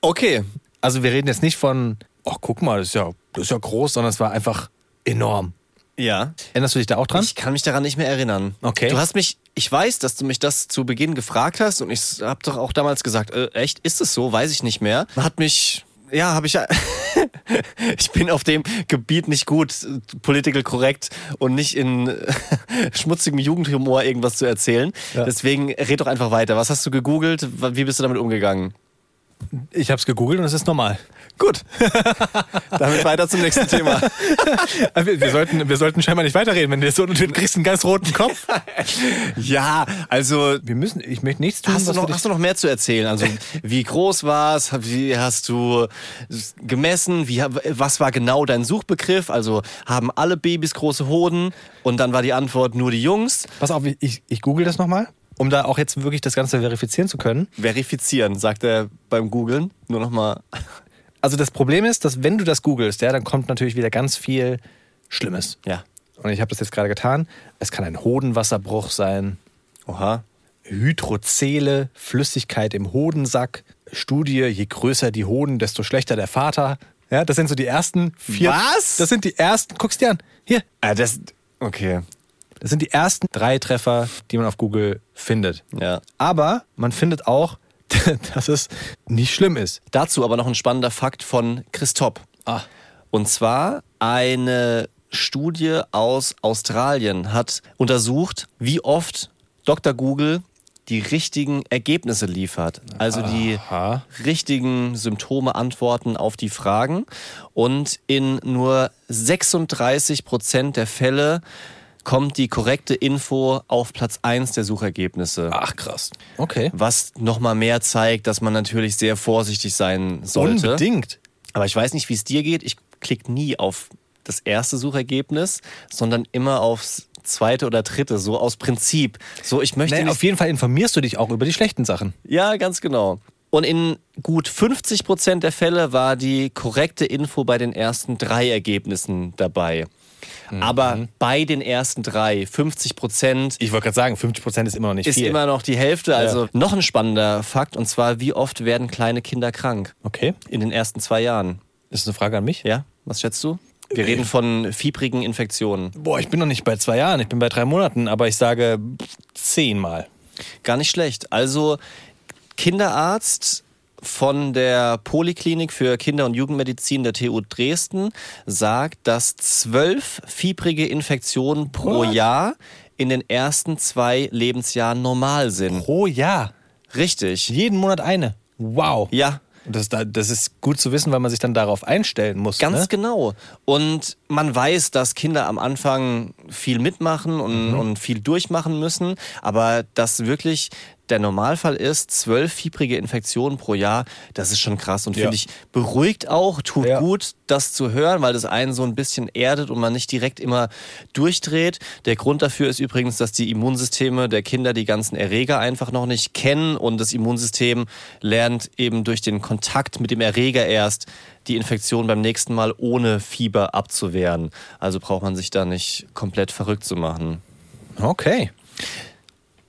Okay. Also wir reden jetzt nicht von, oh guck mal, das ist ja, das ist ja groß, sondern es war einfach enorm. Ja. Erinnerst du dich da auch dran? Ich kann mich daran nicht mehr erinnern. Okay. Du hast mich, ich weiß, dass du mich das zu Beginn gefragt hast und ich habe doch auch damals gesagt, äh, echt, ist es so? Weiß ich nicht mehr. Hat mich, ja, habe ich ja. ich bin auf dem Gebiet nicht gut, political korrekt und nicht in schmutzigem Jugendhumor irgendwas zu erzählen. Ja. Deswegen red doch einfach weiter. Was hast du gegoogelt? Wie bist du damit umgegangen? Ich habe es gegoogelt und es ist normal. Gut. Damit weiter zum nächsten Thema. Wir, wir, sollten, wir sollten scheinbar nicht weiterreden, wenn du so, du kriegst einen ganz roten Kopf. Ja, also Wir müssen, ich möchte nichts tun, Hast du, noch, dich- hast du noch mehr zu erzählen? Also, wie groß war es? Wie hast du gemessen? Wie, was war genau dein Suchbegriff? Also, haben alle Babys große Hoden? Und dann war die Antwort nur die Jungs. Pass auf, ich, ich google das nochmal, um da auch jetzt wirklich das Ganze verifizieren zu können. Verifizieren, sagt er beim Googlen. Nur nochmal. Also das Problem ist, dass wenn du das googelst, ja, dann kommt natürlich wieder ganz viel Schlimmes. Ja. Und ich habe das jetzt gerade getan. Es kann ein Hodenwasserbruch sein, Oha. Hydrozele, Flüssigkeit im Hodensack, Studie, je größer die Hoden, desto schlechter der Vater. Ja, das sind so die ersten vier. Was? Das sind die ersten, guck's dir an. Hier, Ah, das. Okay. das sind die ersten drei Treffer, die man auf Google findet. Ja. Aber man findet auch, dass es nicht schlimm ist. Dazu aber noch ein spannender Fakt von Christoph. Ah. Und zwar eine Studie aus Australien hat untersucht, wie oft Dr. Google die richtigen Ergebnisse liefert. Also die Aha. richtigen Symptome, Antworten auf die Fragen. Und in nur 36 Prozent der Fälle kommt die korrekte Info auf Platz 1 der Suchergebnisse. Ach krass. Okay. Was nochmal mehr zeigt, dass man natürlich sehr vorsichtig sein sollte. Unbedingt. Aber ich weiß nicht, wie es dir geht. Ich klicke nie auf das erste Suchergebnis, sondern immer aufs zweite oder dritte, so aus Prinzip. So, ich möchte Nee, nicht auf jeden Fall informierst du dich auch über die schlechten Sachen. ja, ganz genau. Und in gut 50 Prozent der Fälle war die korrekte Info bei den ersten drei Ergebnissen dabei. Aber bei den ersten drei, 50 Prozent, Ich wollte gerade sagen, 50% ist immer noch nicht ist viel. immer noch die Hälfte. Also noch ein spannender Fakt, und zwar, wie oft werden kleine Kinder krank okay. in den ersten zwei Jahren? Ist das eine Frage an mich? Ja, was schätzt du? Wir reden von fiebrigen Infektionen. Boah, ich bin noch nicht bei zwei Jahren, ich bin bei drei Monaten, aber ich sage zehnmal. Gar nicht schlecht. Also Kinderarzt von der Poliklinik für Kinder- und Jugendmedizin der TU Dresden sagt, dass zwölf fiebrige Infektionen pro What? Jahr in den ersten zwei Lebensjahren normal sind. Pro Jahr. Richtig. Jeden Monat eine. Wow. Ja, Und Das, ist- das ist gut zu wissen, weil man sich dann darauf einstellen muss. Ganz ne? genau. Und man weiß, dass Kinder am Anfang viel mitmachen und, und viel durchmachen müssen, aber dass wirklich der Normalfall ist, zwölf fiebrige Infektionen pro Jahr, das ist schon krass und Ja. finde ich beruhigt auch, tut Ja. gut, das zu hören, weil das einen so ein bisschen erdet und man nicht direkt immer durchdreht. Der Grund dafür ist übrigens, dass die Immunsysteme der Kinder die ganzen Erreger einfach noch nicht kennen und das Immunsystem lernt eben durch den Kontakt mit dem Erreger erst die Infektion beim nächsten Mal ohne Fieber abzuwehren. Also braucht man sich da nicht komplett verrückt zu machen. Okay.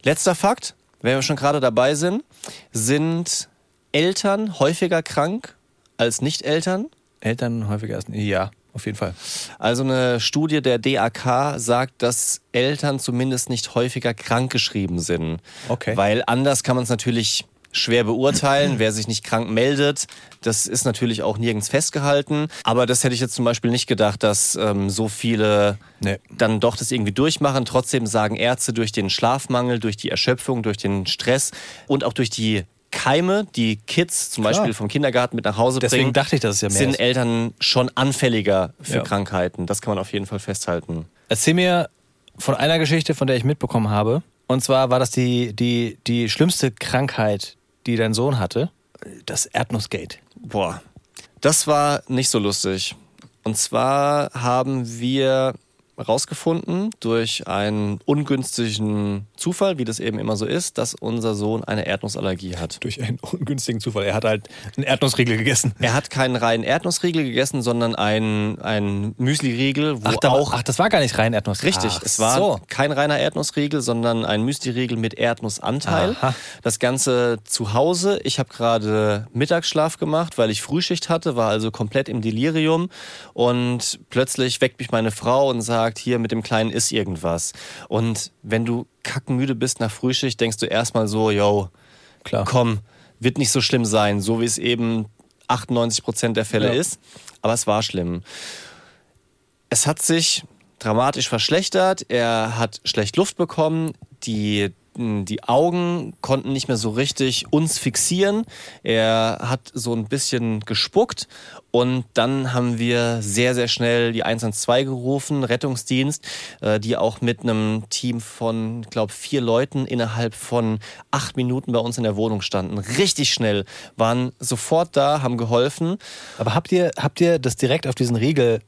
Letzter Fakt, wenn wir schon gerade dabei sind, sind Eltern häufiger krank als Nicht-Eltern? Eltern häufiger erst. Ja, auf jeden Fall. Also eine Studie der DAK sagt, dass Eltern zumindest nicht häufiger krankgeschrieben sind. Okay. Weil anders kann man es natürlich schwer beurteilen, wer sich nicht krank meldet. Das ist natürlich auch nirgends festgehalten. Aber das hätte ich jetzt zum Beispiel nicht gedacht, dass ähm, so viele Nee. dann doch das irgendwie durchmachen. Trotzdem sagen Ärzte durch den Schlafmangel, durch die Erschöpfung, durch den Stress und auch durch die Keime, die Kids zum Klar. Beispiel vom Kindergarten mit nach Hause Deswegen bringen, dachte ich, dass es ja mehr sind ist. Eltern schon anfälliger für Ja. Krankheiten. Das kann man auf jeden Fall festhalten. Erzähl mir von einer Geschichte, von der ich mitbekommen habe. Und zwar war das die, die, die schlimmste Krankheit, die dein Sohn hatte. Das Erdnussgate. Boah, das war nicht so lustig. Und zwar haben wir rausgefunden durch einen ungünstigen Zufall, wie das eben immer so ist, dass unser Sohn eine Erdnussallergie hat. Durch einen ungünstigen Zufall. Er hat halt einen Erdnussriegel gegessen. Er hat keinen reinen Erdnussriegel gegessen, sondern einen, einen Müsli-Riegel, wo Ach, da, auch ach, das war gar nicht rein Erdnuss. Richtig, Ach, es war So. kein reiner Erdnussriegel, sondern ein Müsli-Riegel mit Erdnussanteil. Aha. Das Ganze zu Hause. Ich habe gerade Mittagsschlaf gemacht, weil ich Frühschicht hatte, war also komplett im Delirium. Und plötzlich weckt mich meine Frau und sagt, hier mit dem Kleinen ist irgendwas. Und wenn du kackenmüde bist nach Frühschicht, denkst du erstmal so, yo, Klar. komm, wird nicht so schlimm sein, so wie es eben 98 Prozent der Fälle Ja. ist. Aber es war schlimm. Es hat sich dramatisch verschlechtert. Er hat schlecht Luft bekommen. Die, die Augen konnten nicht mehr so richtig uns fixieren. Er hat so ein bisschen gespuckt. Und dann haben wir sehr, sehr schnell die 112 gerufen, Rettungsdienst, äh, die auch mit einem Team von, glaube vier Leuten innerhalb von acht Minuten bei uns in der Wohnung standen. Richtig schnell, waren sofort da, haben geholfen. Aber habt ihr, habt ihr das direkt auf diesen Riegel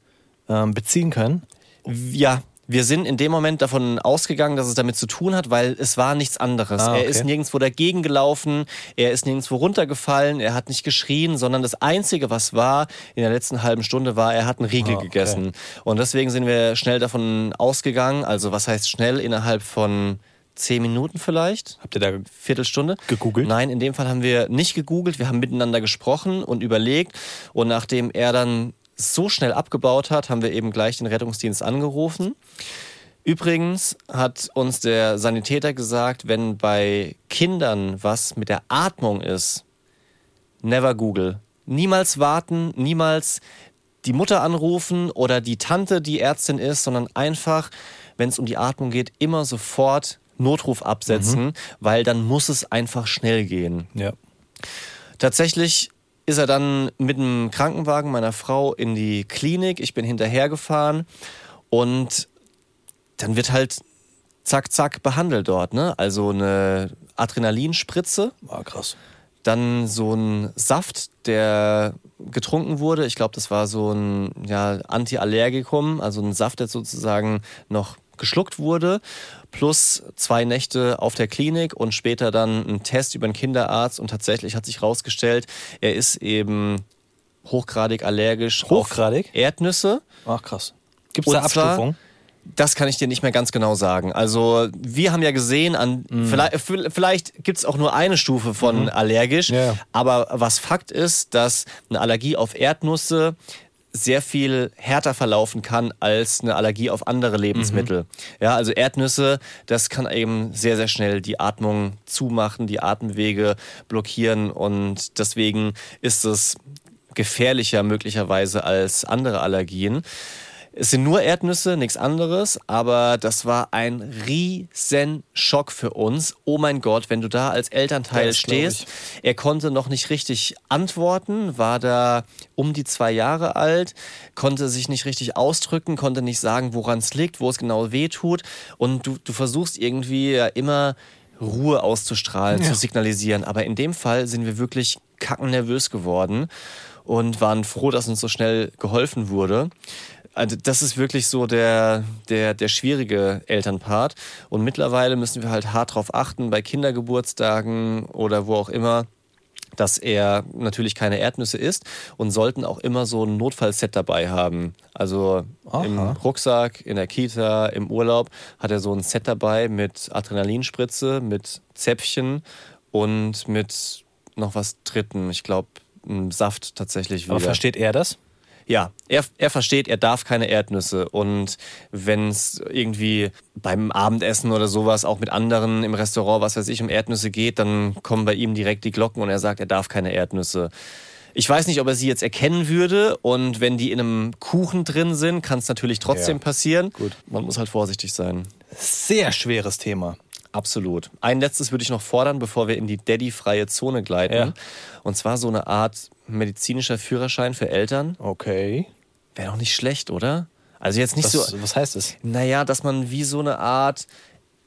ähm, beziehen können? Ja, wir sind in dem Moment davon ausgegangen, dass es damit zu tun hat, weil es war nichts anderes. Ah, Er okay. ist nirgendwo dagegen gelaufen, er ist nirgendwo runtergefallen, er hat nicht geschrien, sondern das Einzige, was war in der letzten halben Stunde, war, er hat einen Riegel Ah, okay. gegessen. Und deswegen sind wir schnell davon ausgegangen, also was heißt schnell, innerhalb von zehn Minuten vielleicht? Habt ihr da Viertelstunde. Gegoogelt? Nein, in dem Fall haben wir nicht gegoogelt, wir haben miteinander gesprochen und überlegt. Und nachdem er dann so schnell abgebaut hat, haben wir eben gleich den Rettungsdienst angerufen. Übrigens hat uns der Sanitäter gesagt, wenn bei Kindern was mit der Atmung ist, never Google. Niemals warten, niemals die Mutter anrufen oder die Tante, die Ärztin ist, sondern einfach, wenn es um die Atmung geht, immer sofort Notruf absetzen, weil dann muss es einfach schnell gehen. Ja. Tatsächlich ist er dann mit dem Krankenwagen meiner Frau in die Klinik. Ich bin hinterhergefahren und dann wird halt zack, zack behandelt dort. Ne? Also eine Adrenalinspritze, War krass. dann so ein Saft, der getrunken wurde. Ich glaube, das war so ein ja, Antiallergikum, also ein Saft, der sozusagen noch geschluckt wurde, plus zwei Nächte auf der Klinik und später dann ein Test über einen Kinderarzt und tatsächlich hat sich herausgestellt, er ist eben hochgradig allergisch Hochgradig? auf Erdnüsse. Ach krass. Gibt es da Abstufungen? Das kann ich dir nicht mehr ganz genau sagen. Also wir haben ja gesehen, an Mhm. vielleicht, vielleicht gibt es auch nur eine Stufe von allergisch, Ja. aber was Fakt ist, dass eine Allergie auf Erdnüsse sehr viel härter verlaufen kann als eine Allergie auf andere Lebensmittel. Ja, also Erdnüsse, das kann eben sehr, sehr schnell die Atmung zumachen, die Atemwege blockieren und deswegen ist es gefährlicher möglicherweise als andere Allergien. Es sind nur Erdnüsse, nichts anderes, aber das war ein riesen Schock für uns. Oh mein Gott, wenn du da als Elternteil Das stehst. Er konnte noch nicht richtig antworten, war da um die zwei Jahre alt, konnte sich nicht richtig ausdrücken, konnte nicht sagen, woran es liegt, wo es genau weh tut. Und du, du versuchst irgendwie ja immer Ruhe auszustrahlen, zu signalisieren. Aber in dem Fall sind wir wirklich kackennervös geworden und waren froh, dass uns so schnell geholfen wurde. Also das ist wirklich so der, der, der schwierige Elternpart. Und mittlerweile müssen wir halt hart drauf achten, bei Kindergeburtstagen oder wo auch immer, dass er natürlich keine Erdnüsse isst und sollten auch immer so ein Notfallset dabei haben. Also im Aha. Rucksack, in der Kita, im Urlaub hat er so ein Set dabei mit Adrenalinspritze, mit Zäpfchen und mit noch was Dritten. Ich glaube, Saft tatsächlich wieder. Aber versteht er das? Ja, er, er versteht, er darf keine Erdnüsse. Und wenn es irgendwie beim Abendessen oder sowas auch mit anderen im Restaurant, was weiß ich, um Erdnüsse geht, dann kommen bei ihm direkt die Glocken und er sagt, er darf keine Erdnüsse. Ich weiß nicht, ob er sie jetzt erkennen würde und wenn die in einem Kuchen drin sind, kann es natürlich trotzdem Ja. passieren. Gut. Man muss halt vorsichtig sein. Sehr schweres Thema. Absolut. Ein letztes würde ich noch fordern, bevor wir in die Daddy-freie Zone gleiten. Ja. Und zwar so eine Art medizinischer Führerschein für Eltern. Okay. Wäre doch nicht schlecht, oder? Also jetzt nicht Was, so. was heißt es? Naja, dass man wie so eine Art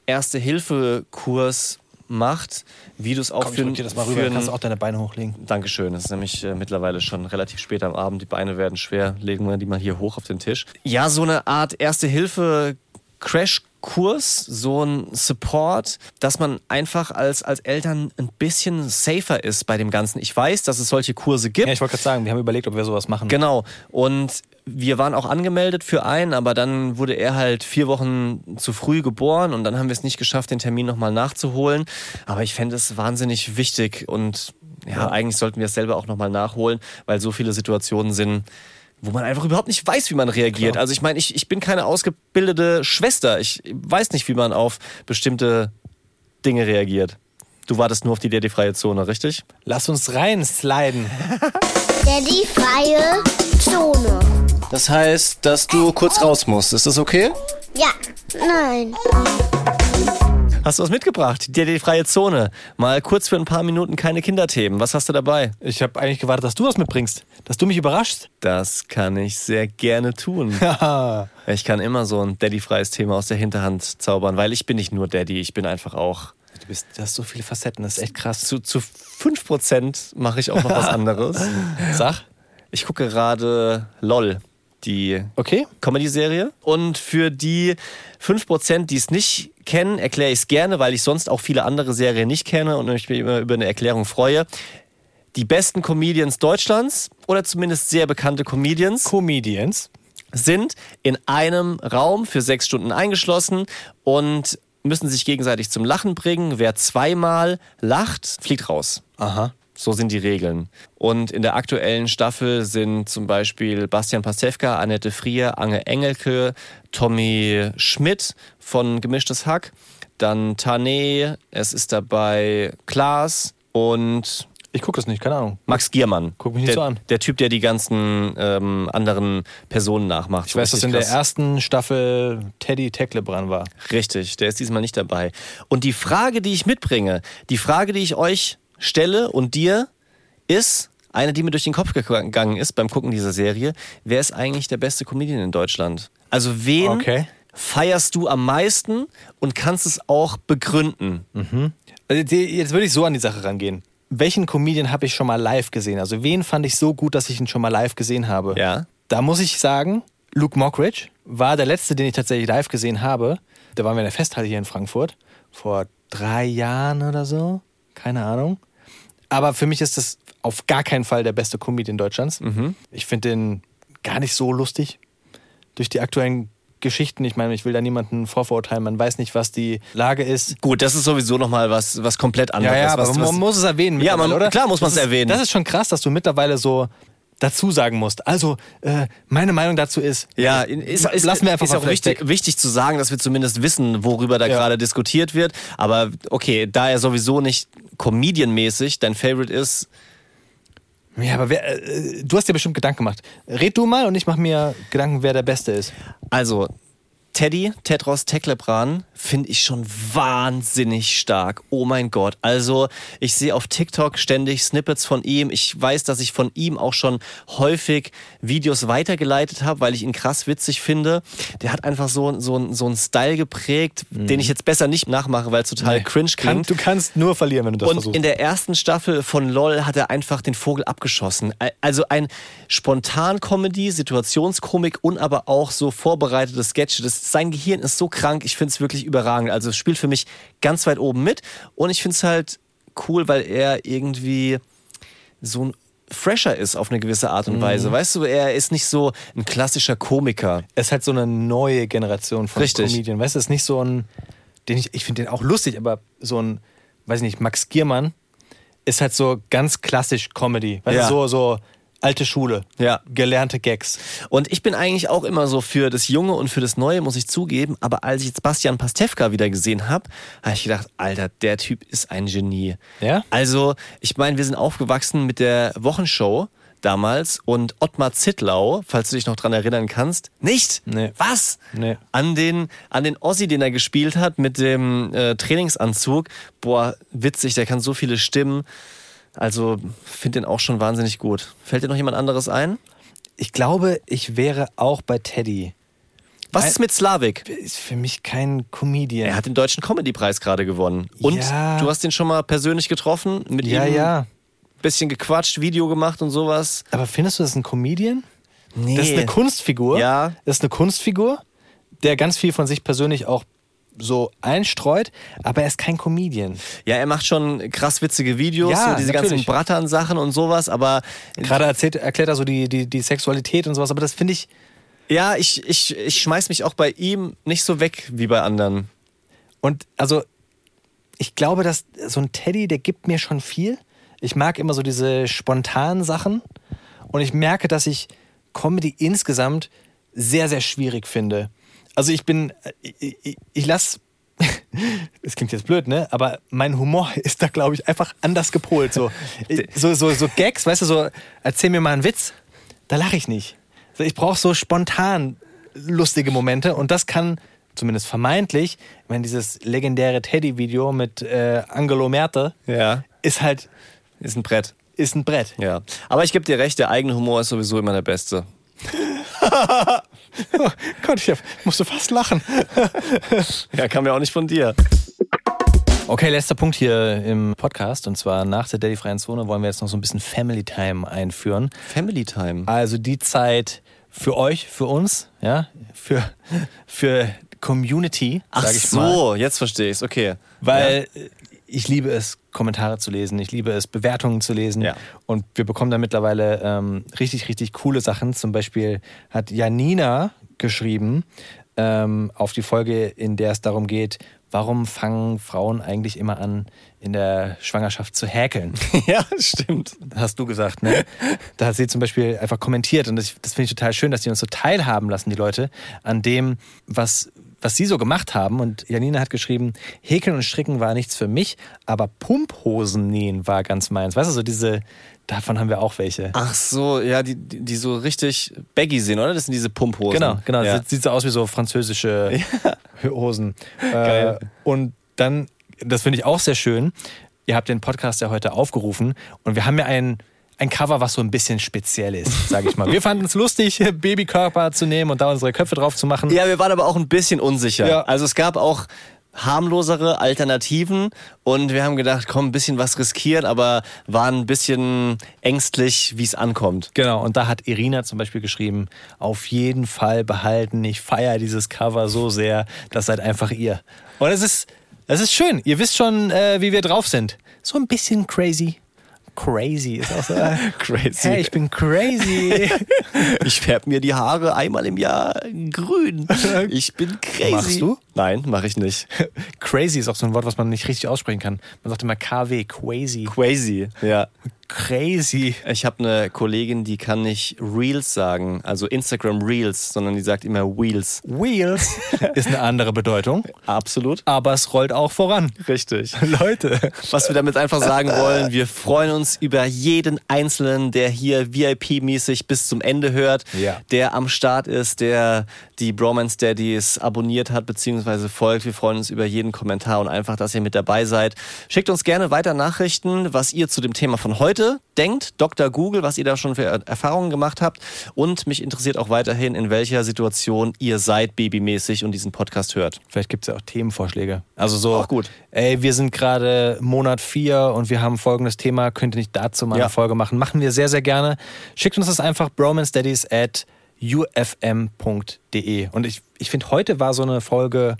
Erste-Hilfe-Kurs macht, wie du es auch Komm, ich für, drück dir das mal für rüber. ein- Kannst du auch deine Beine hochlegen. Dankeschön. Es ist nämlich äh, mittlerweile schon relativ spät am Abend. Die Beine werden schwer. Legen wir die mal hier hoch auf den Tisch. Ja, so eine Art Erste-Hilfe-Crash-Kurs, so ein Support, dass man einfach als, als Eltern ein bisschen safer ist bei dem Ganzen. Ich weiß, dass es solche Kurse gibt. Ja, ich wollte gerade sagen, wir haben überlegt, ob wir sowas machen. Genau. Und wir waren auch angemeldet für einen, aber dann wurde er halt vier Wochen zu früh geboren und dann haben wir es nicht geschafft, den Termin nochmal nachzuholen. Aber ich fände es wahnsinnig wichtig und ja, eigentlich sollten wir es selber auch nochmal nachholen, weil so viele Situationen sind, wo man einfach überhaupt nicht weiß, wie man reagiert. Klar. Also ich meine, ich, ich bin keine ausgebildete Schwester. Ich weiß nicht, wie man auf bestimmte Dinge reagiert. Du wartest nur auf die DD-freie Zone, richtig? Lass uns rein sliden. Daddy freie Zone. Das heißt, dass du kurz raus musst. Ist das okay? Ja, nein. Hast du was mitgebracht? Die DD-freie Zone. Mal kurz für ein paar Minuten keine Kinderthemen. Was hast du dabei? Ich habe eigentlich gewartet, dass du was mitbringst. Dass du mich überraschst. Das kann ich sehr gerne tun. Ich kann immer so ein Daddy-freies Thema aus der Hinterhand zaubern, weil ich bin nicht nur Daddy, ich bin einfach auch. du bist, du hast so viele Facetten, das ist echt krass. Zu, zu 5% mache ich auch noch was anderes. Sag. Ich gucke gerade LOL, die Okay. Comedy-Serie. Und für die 5%, die es nicht kennen, erkläre ich es gerne, weil ich sonst auch viele andere Serien nicht kenne und mich immer über eine Erklärung freue. Die besten Comedians Deutschlands oder zumindest sehr bekannte Comedians Comedians. sind in einem Raum für sechs Stunden eingeschlossen und müssen sich gegenseitig zum Lachen bringen. Wer zweimal lacht, fliegt raus. Aha. So sind die Regeln. Und in der aktuellen Staffel sind zum Beispiel Bastian Pastewka, Annette Frier, Ange Engelke, Tommy Schmidt von Gemischtes Hack, dann Tane, es ist dabei Klaas und Ich gucke das nicht, keine Ahnung. Max Giermann. Guck mich nicht der, so an. Der Typ, der die ganzen ähm, anderen Personen nachmacht. Ich weiß, dass in der ersten Staffel Teddy Tecklebrand war. Richtig, der ist diesmal nicht dabei. Und die Frage, die ich mitbringe, die Frage, die ich euch stelle und dir, ist eine, die mir durch den Kopf gegangen ist beim Gucken dieser Serie. Wer ist eigentlich der beste Comedian in Deutschland? Also wen Okay. feierst du am meisten und kannst es auch begründen? Also die- jetzt würde ich so an die Sache rangehen. Welchen Comedian habe ich schon mal live gesehen? Also wen fand ich so gut, dass ich ihn schon mal live gesehen habe? Ja. Da muss ich sagen, Luke Mockridge war der letzte, den ich tatsächlich live gesehen habe. Da waren wir in der Festhalle hier in Frankfurt. Vor drei Jahren oder so. Keine Ahnung. Aber für mich ist das auf gar keinen Fall der beste Comedian Deutschlands. Ich finde den gar nicht so lustig. Durch die aktuellen Geschichten, ich meine, ich will da niemanden vorverurteilen, man weiß nicht, was die Lage ist. Gut, das ist sowieso nochmal was, was komplett anderes. Ja, ja, aber was, man was, muss es erwähnen. Ja, man- oder? klar muss man es erwähnen. Das ist schon krass, dass du mittlerweile so dazu sagen musst. Also, äh, meine Meinung dazu ist, Ja, ist, ist, lassen wir einfach ist mal auch wichtig, wichtig zu sagen, dass wir zumindest wissen, worüber da Ja. gerade diskutiert wird. Aber okay, da er sowieso nicht Comedian-mäßig dein Favorite ist, Ja, aber wer, äh, du hast dir bestimmt Gedanken gemacht. Red du mal und ich mache mir Gedanken, wer der Beste ist. also Teddy, Tedros Teklebran, finde ich schon wahnsinnig stark. Oh mein Gott. Also, ich sehe auf TikTok ständig Snippets von ihm. Ich weiß, dass ich von ihm auch schon häufig Videos weitergeleitet habe, weil ich ihn krass witzig finde. Der hat einfach so, so, so einen Style geprägt, den ich jetzt besser nicht nachmache, weil es total cringe Kann, klingt. du kannst nur verlieren, wenn du das Und versuchst. in der ersten Staffel von LOL hat er einfach den Vogel abgeschossen. Also ein Spontan-Comedy, Situationskomik und aber auch so vorbereitete Sketche. Das, sein Gehirn ist so krank, ich finde es wirklich überragend. Also es spielt für mich ganz weit oben mit. Und ich finde es halt cool, weil er irgendwie so ein fresher ist auf eine gewisse Art Mhm. und Weise. Weißt du, er ist nicht so ein klassischer Komiker. es ist halt so eine neue Generation von Richtig. Comedian. Weißt du, es ist nicht so ein, den ich, ich finde den auch lustig, aber so ein, weiß ich nicht, Max Giermann ist halt so ganz klassisch Comedy. Weißt Ja. du, so, so alte Schule. Ja. Gelernte Gags. Und ich bin eigentlich auch immer so für das Junge und für das Neue, muss ich zugeben. Aber als ich jetzt Bastian Pastewka wieder gesehen habe, habe ich gedacht, Alter, der Typ ist ein Genie. Ja? Also, ich meine, wir sind aufgewachsen mit der Wochenshow damals und Ottmar Zittlau, falls du dich noch dran erinnern kannst, nicht? Nee. Was? Nee. An den, an den Ossi, den er gespielt hat mit dem äh, Trainingsanzug. Boah, witzig, der kann so viele Stimmen. Also, finde den auch schon wahnsinnig gut. Fällt dir noch jemand anderes ein? Ich glaube, ich wäre auch bei Teddy. Was Ein- ist mit Slavik? Ist für mich kein Comedian. Er hat den Deutschen Comedy-Preis gerade gewonnen. Und Ja. du hast ihn schon mal persönlich getroffen, mit ja, ihm ja. bisschen gequatscht, Video gemacht und sowas. Aber findest du das ein Comedian? Nee. Das ist eine Kunstfigur. Ja. Das ist eine Kunstfigur, der ganz viel von sich persönlich auch so einstreut, aber er ist kein Comedian. Ja, er macht schon krass witzige Videos, Ja, so diese natürlich. ganzen Brattern-Sachen und sowas, aber Gerade erzählt, erklärt er so die, die, die Sexualität und sowas, aber das finde ich. ja, ich, ich, ich schmeiß mich auch bei ihm nicht so weg wie bei anderen. Und also, ich glaube, dass so ein Teddy, der gibt mir schon viel. Ich mag immer so diese spontanen Sachen. Und ich merke, dass ich Comedy insgesamt sehr, sehr schwierig finde. Also ich bin, ich, ich, ich lasse, es klingt jetzt blöd, ne? Aber mein Humor ist da, glaube ich, einfach anders gepolt. So, so, so, so Gags, weißt du, so, erzähl mir mal einen Witz, da lache ich nicht. Ich brauche so spontan lustige Momente und das kann zumindest vermeintlich, ich meine, dieses legendäre Teddy-Video mit äh, Angelo Merte Ja. ist halt, Ist ein Brett. ist ein Brett. Ja. Aber ich gebe dir recht, der eigene Humor ist sowieso immer der beste. Oh Gott, ich musste fast lachen. Ja, kam ja auch nicht von dir. Okay, letzter Punkt hier im Podcast. Und zwar nach der Daddy-freien Zone wollen wir jetzt noch so ein bisschen Family Time einführen. Family Time. Also die Zeit für euch, für uns, ja, für, für Community, Ach sag ich mal. so, jetzt verstehe ich's. Okay. Weil äh, ich liebe es, Kommentare zu lesen, ich liebe es, Bewertungen zu lesen. Ja. Und wir bekommen da mittlerweile ähm, richtig, richtig coole Sachen. Zum Beispiel hat Janina geschrieben ähm, auf die Folge, in der es darum geht, warum fangen Frauen eigentlich immer an, in der Schwangerschaft zu häkeln? ja, stimmt. hast du gesagt, ne? Da hat sie zum Beispiel einfach kommentiert und das, das finde ich total schön, dass die uns so teilhaben lassen, die Leute, an dem, was, was sie so gemacht haben. Und Janina hat geschrieben, Häkeln und Stricken war nichts für mich, aber Pumphosen nähen war ganz meins. Weißt du, so diese, davon haben wir auch welche. Ach so, ja, die, die die so richtig baggy sind, oder? Das sind diese Pumphosen. Genau, genau. Ja. Sieht, sieht so aus wie so französische Hosen. Äh, Geil. und dann, das finde ich auch sehr schön. Ihr habt den Podcast ja heute aufgerufen und wir haben ja ein, ein Cover, was so ein bisschen speziell ist, sage ich mal. Wir fanden es lustig, Babykörper zu nehmen und da unsere Köpfe drauf zu machen. Ja, wir waren aber auch ein bisschen unsicher. Ja. Also es gab auch harmlosere Alternativen und wir haben gedacht, komm, ein bisschen was riskieren, aber waren ein bisschen ängstlich, wie es ankommt. Genau, und da hat Irina zum Beispiel geschrieben, auf jeden Fall behalten, ich feiere dieses Cover so sehr, das seid einfach ihr. Und es ist, es ist schön, ihr wisst schon, äh, wie wir drauf sind. So ein bisschen crazy. Crazy ist auch so. äh, Crazy. Hey, ich bin crazy. Ich färbe mir die Haare einmal im Jahr grün. Ich bin crazy. Machst du? Nein, mache ich nicht. Crazy ist auch so ein Wort, was man nicht richtig aussprechen kann. Man sagt immer KW, crazy. Crazy, ja. Crazy. Ich habe eine Kollegin, die kann nicht Reels sagen, also Instagram Reels, sondern die sagt immer Wheels. Wheels ist eine andere Bedeutung, Absolut. aber es rollt auch voran. Richtig. Leute. Was wir damit einfach sagen wollen, wir freuen uns über jeden Einzelnen, der hier VIP-mäßig bis zum Ende hört, Ja. der am Start ist, der die Bromance Daddies abonniert hat bzw. folgt. Wir freuen uns über jeden Kommentar und einfach, dass ihr mit dabei seid. Schickt uns gerne weiter Nachrichten, was ihr zu dem Thema von heute denkt. Dr. Google, was ihr da schon für Erfahrungen gemacht habt. Und mich interessiert auch weiterhin, in welcher Situation ihr seid babymäßig und diesen Podcast hört. Vielleicht gibt es ja auch Themenvorschläge. Also so, Auch gut. ey, wir sind gerade Monat 4 und wir haben folgendes Thema, könnt ihr nicht dazu mal Ja. eine Folge machen? Machen wir sehr, sehr gerne. Schickt uns das einfach bromanstudies at ufm.de. Und ich, ich finde, heute war so eine Folge,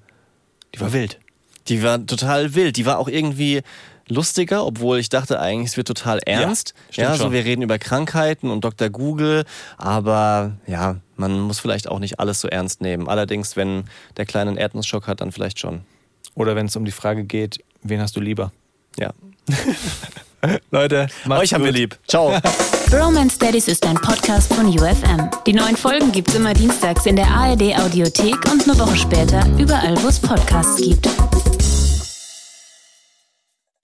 die war wild. Die war total wild. Die war auch irgendwie lustiger, obwohl ich dachte eigentlich, es wird total ernst. stimmt Ja, so schon. wir reden über Krankheiten und Dr. Google, aber ja, man muss vielleicht auch nicht alles so ernst nehmen. Allerdings, wenn der kleine einen Erdnussschock hat, dann vielleicht schon. Oder wenn es um die Frage geht, wen hast du lieber? Ja. Leute, macht's Euch haben wir gut. lieb. Ciao. Bromance Daddies ist ein Podcast von UFM. Die neuen Folgen gibt's immer dienstags in der ARD Audiothek und eine Woche später überall, wo es Podcasts gibt.